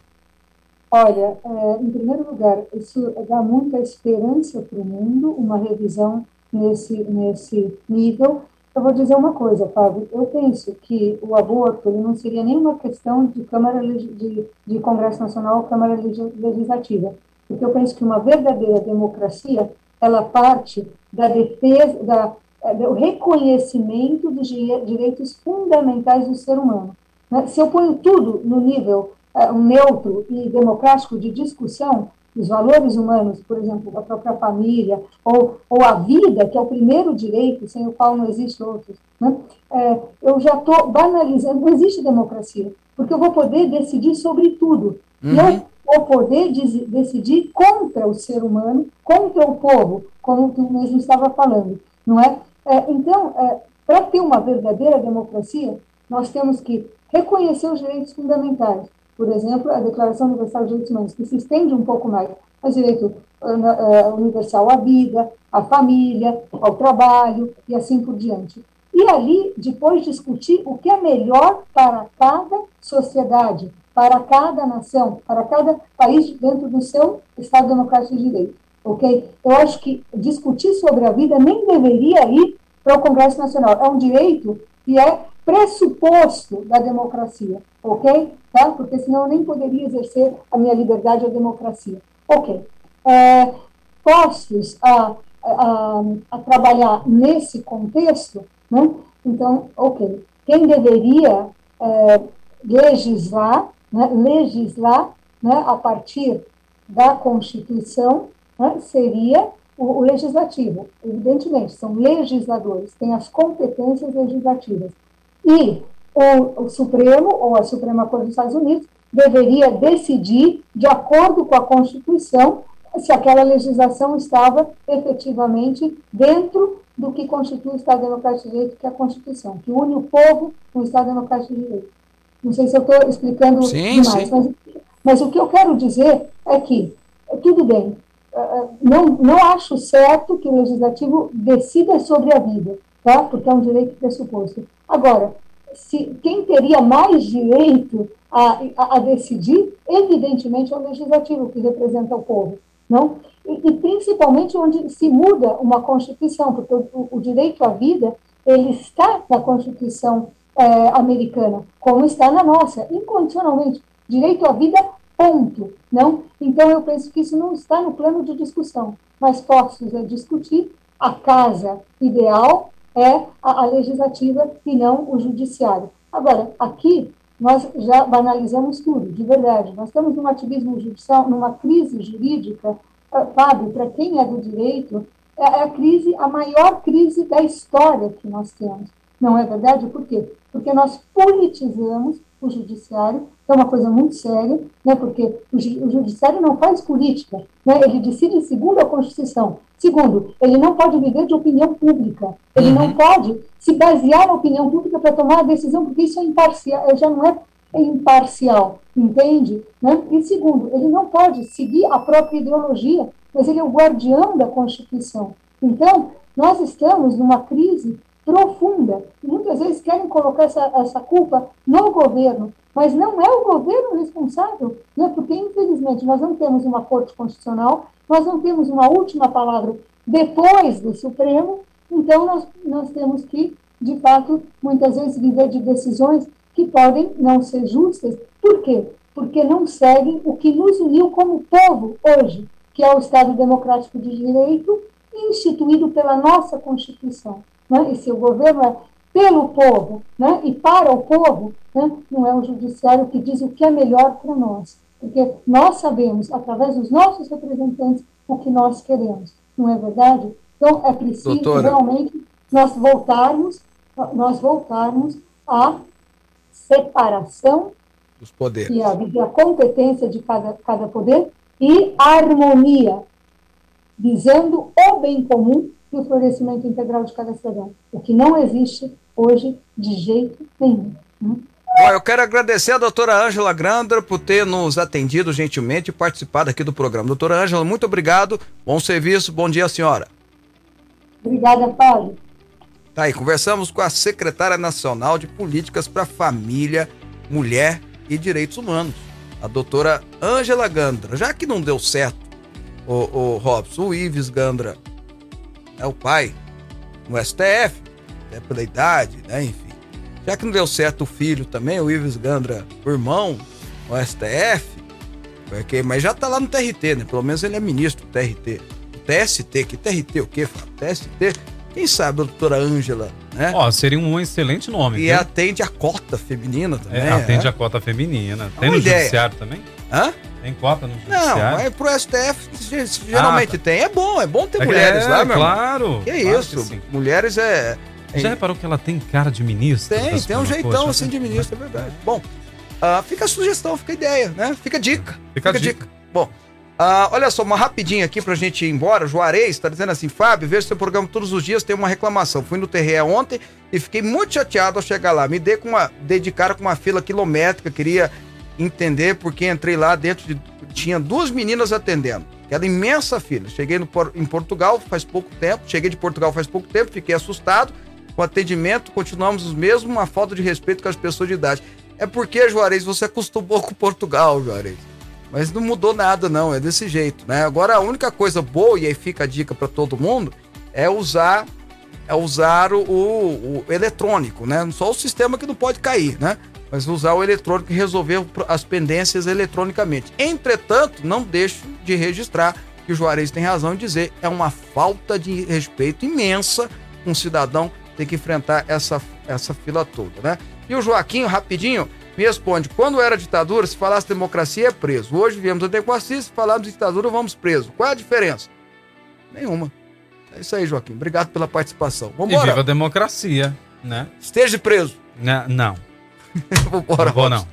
Olha, é, em primeiro lugar, isso dá muita esperança para o mundo, uma revisão nesse, nesse nível. Eu vou dizer uma coisa, Fábio, eu penso que o aborto não seria nenhuma questão de Câmara de, de Congresso Nacional ou Câmara Legislativa porque eu penso que uma verdadeira democracia ela parte da defesa, da, eh, do reconhecimento dos direitos fundamentais do ser humano. Né? Se eu ponho tudo no nível uh, neutro e democrático de discussão, os valores humanos, por exemplo, a própria família, ou, ou a vida, que é o primeiro direito, sem o qual não existe outro, né? é, eu já estou banalizando, não existe democracia, porque eu vou poder decidir sobre tudo. Uhum. E eu o poder de decidir contra o ser humano, contra o povo, como tu mesmo estava falando, não é? é então, é, para ter uma verdadeira democracia, nós temos que reconhecer os direitos fundamentais. Por exemplo, a Declaração Universal de Direitos Humanos, que se estende um pouco mais, mas direito uh, universal à vida, à família, ao trabalho e assim por diante. E ali, depois discutir o que é melhor para cada sociedade, para cada nação, para cada país dentro do seu Estado Democrático de Direito. Ok? Eu acho que discutir sobre a vida nem deveria ir para o Congresso Nacional. É um direito que é pressuposto da democracia. Ok? Tá? Porque senão eu nem poderia exercer a minha liberdade a democracia. Ok. É, postos a, a, a trabalhar nesse contexto, né? então, ok. Quem deveria é, legislar né, legislar né, a partir da Constituição né, seria o, o, legislativo. Evidentemente, são legisladores, têm as competências legislativas. E o, o Supremo, ou a Suprema Corte dos Estados Unidos, deveria decidir, de acordo com a Constituição, se aquela legislação estava efetivamente dentro do que constitui o Estado Democrático de Direito, que é a Constituição, que une o povo com o Estado Democrático de Direito. Não sei se eu estou explicando sim, demais, sim. Mas, mas o que eu quero dizer é que, tudo bem, não, não acho certo que o legislativo decida sobre a vida, tá? porque é um direito pressuposto. Agora, se, quem teria mais direito a, a, a, decidir, evidentemente, é o legislativo, que representa o povo. Não? E, e principalmente onde se muda uma Constituição, porque o, o, direito à vida ele está na Constituição é, americana, como está na nossa, incondicionalmente. Direito à vida, ponto. Não? Então, eu penso que isso não está no plano de discussão, mas posso discutir a casa ideal é a, a legislativa e não o judiciário. Agora, aqui nós já banalizamos tudo, de verdade. Nós estamos num ativismo judicial, numa crise jurídica, uh, Fábio, para quem é do direito, é, é a crise, a maior crise da história que nós temos. Não é verdade? Por quê? Porque nós politizamos o judiciário, é uma coisa muito séria, né, porque o, judiciário não faz política, né, ele decide segundo a Constituição. Segundo, ele não pode viver de opinião pública, ele uhum. não pode se basear na opinião pública para tomar a decisão, porque isso é imparcial, já não é imparcial, entende? Né? E segundo, ele não pode seguir a própria ideologia, mas ele é o guardião da Constituição. Então, nós estamos numa crise profunda. E muitas vezes querem colocar essa, essa culpa no governo, mas não é o governo responsável, né? porque, infelizmente, nós não temos uma Corte Constitucional, nós não temos uma última palavra depois do Supremo, então nós, nós temos que, de fato, muitas vezes viver de decisões que podem não ser justas. Por quê? Porque não seguem o que nos uniu como povo hoje, que é o Estado Democrático de Direito, instituído pela nossa Constituição né, e se o governo é pelo povo né, e para o povo, né, não é o judiciário que diz o que é melhor para nós. Porque nós sabemos, através dos nossos representantes, o que nós queremos. Não é verdade? Então, é preciso Doutora. realmente nós voltarmos, nós voltarmos à separação dos poderes e a, a competência de cada, cada poder e a harmonia, visando o bem comum e o florescimento integral de cada cidadão, o que não existe hoje de jeito nenhum. Né? Bom, eu quero agradecer a doutora Ângela Grandra por ter nos atendido gentilmente e participado aqui do programa. Doutora Ângela, muito obrigado, bom serviço, bom dia, senhora. Obrigada, Paulo. Tá aí, conversamos com a secretária nacional de Políticas para Família, Mulher e Direitos Humanos, a doutora Ângela Gandra. Já que não deu certo, o, o Robson, o Ives Gandra é o pai, no STF, é pela idade, né? Enfim. Já que não deu certo o filho também, o Ives Gandra, o irmão, no STF, porque, mas já tá lá no TRT, né? Pelo menos ele é ministro do TRT. O TST, que TRT o quê, Fábio? TST? Quem sabe a doutora Ângela, né? Ó, seria um excelente nome. E viu? atende a cota feminina também. É, atende é? a cota feminina. É Tem no ideia. judiciário também? Hã? Tem cota no judiciário? Não, mas pro STF geralmente ah, tá. tem. É bom, é bom ter é, mulheres lá, meu claro. Irmão. Que claro isso, que mulheres é... Já reparou que ela tem cara de ministro? Tem, tem um jeitão assim de ministro, é verdade. Bom, uh, fica a sugestão, fica a ideia, né? Fica a dica. Fica, fica a dica. dica. Bom, uh, olha só, uma rapidinha aqui pra gente ir embora. Juarez tá dizendo assim, Fábio, vejo seu programa todos os dias, tem uma reclamação. Fui no TRE ontem e fiquei muito chateado ao chegar lá. Me dei com uma, dedicaram com uma fila quilométrica, queria entender porque entrei lá dentro de tinha duas meninas atendendo. Aquela imensa fila. Cheguei no, em Portugal faz pouco tempo, cheguei de Portugal faz pouco tempo, fiquei assustado com o atendimento, continuamos os mesmos, uma falta de respeito com as pessoas de idade. É porque, Juarez, você acostumou com Portugal, Juarez. Mas não mudou nada, não, é desse jeito, né? Agora a única coisa boa, e aí fica a dica para todo mundo, é usar é usar o, o, o eletrônico, né? Só o sistema que não pode cair, né? Mas usar o eletrônico e resolver as pendências eletronicamente. Entretanto, não deixo de registrar que o Juarez tem razão em dizer é uma falta de respeito imensa um cidadão ter que enfrentar essa, essa fila toda, né? E o Joaquim, rapidinho, me responde: quando era ditadura, se falasse democracia, é preso. Hoje vivemos a democracia, se falarmos de ditadura, vamos preso. Qual é a diferença? Nenhuma. É isso aí, Joaquim. Obrigado pela participação. Vamos E viva a democracia, né? Esteja preso. Não. não. Vambora, vou, não.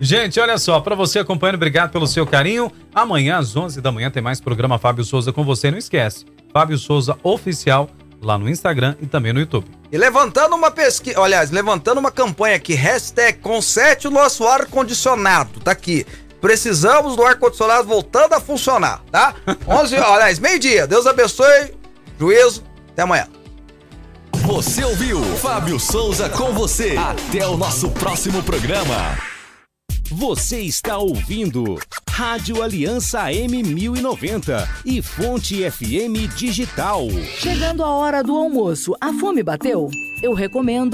Gente, olha só, para você acompanhando, obrigado pelo seu carinho. Amanhã às 11 da manhã tem mais programa Fábio Souza com você. Não esquece, Fábio Souza Oficial lá no Instagram e também no YouTube. E levantando uma pesquisa, aliás, levantando uma campanha aqui, hashtag conserte o nosso ar-condicionado, tá aqui. Precisamos do ar-condicionado voltando a funcionar, tá? 11, aliás, meio-dia. Deus abençoe, juízo, até amanhã. Você ouviu Fábio Souza com você. Até o nosso próximo programa. Você está ouvindo Rádio Aliança M1090 e Fonte FM Digital. Chegando a hora do almoço, a fome bateu? Eu recomendo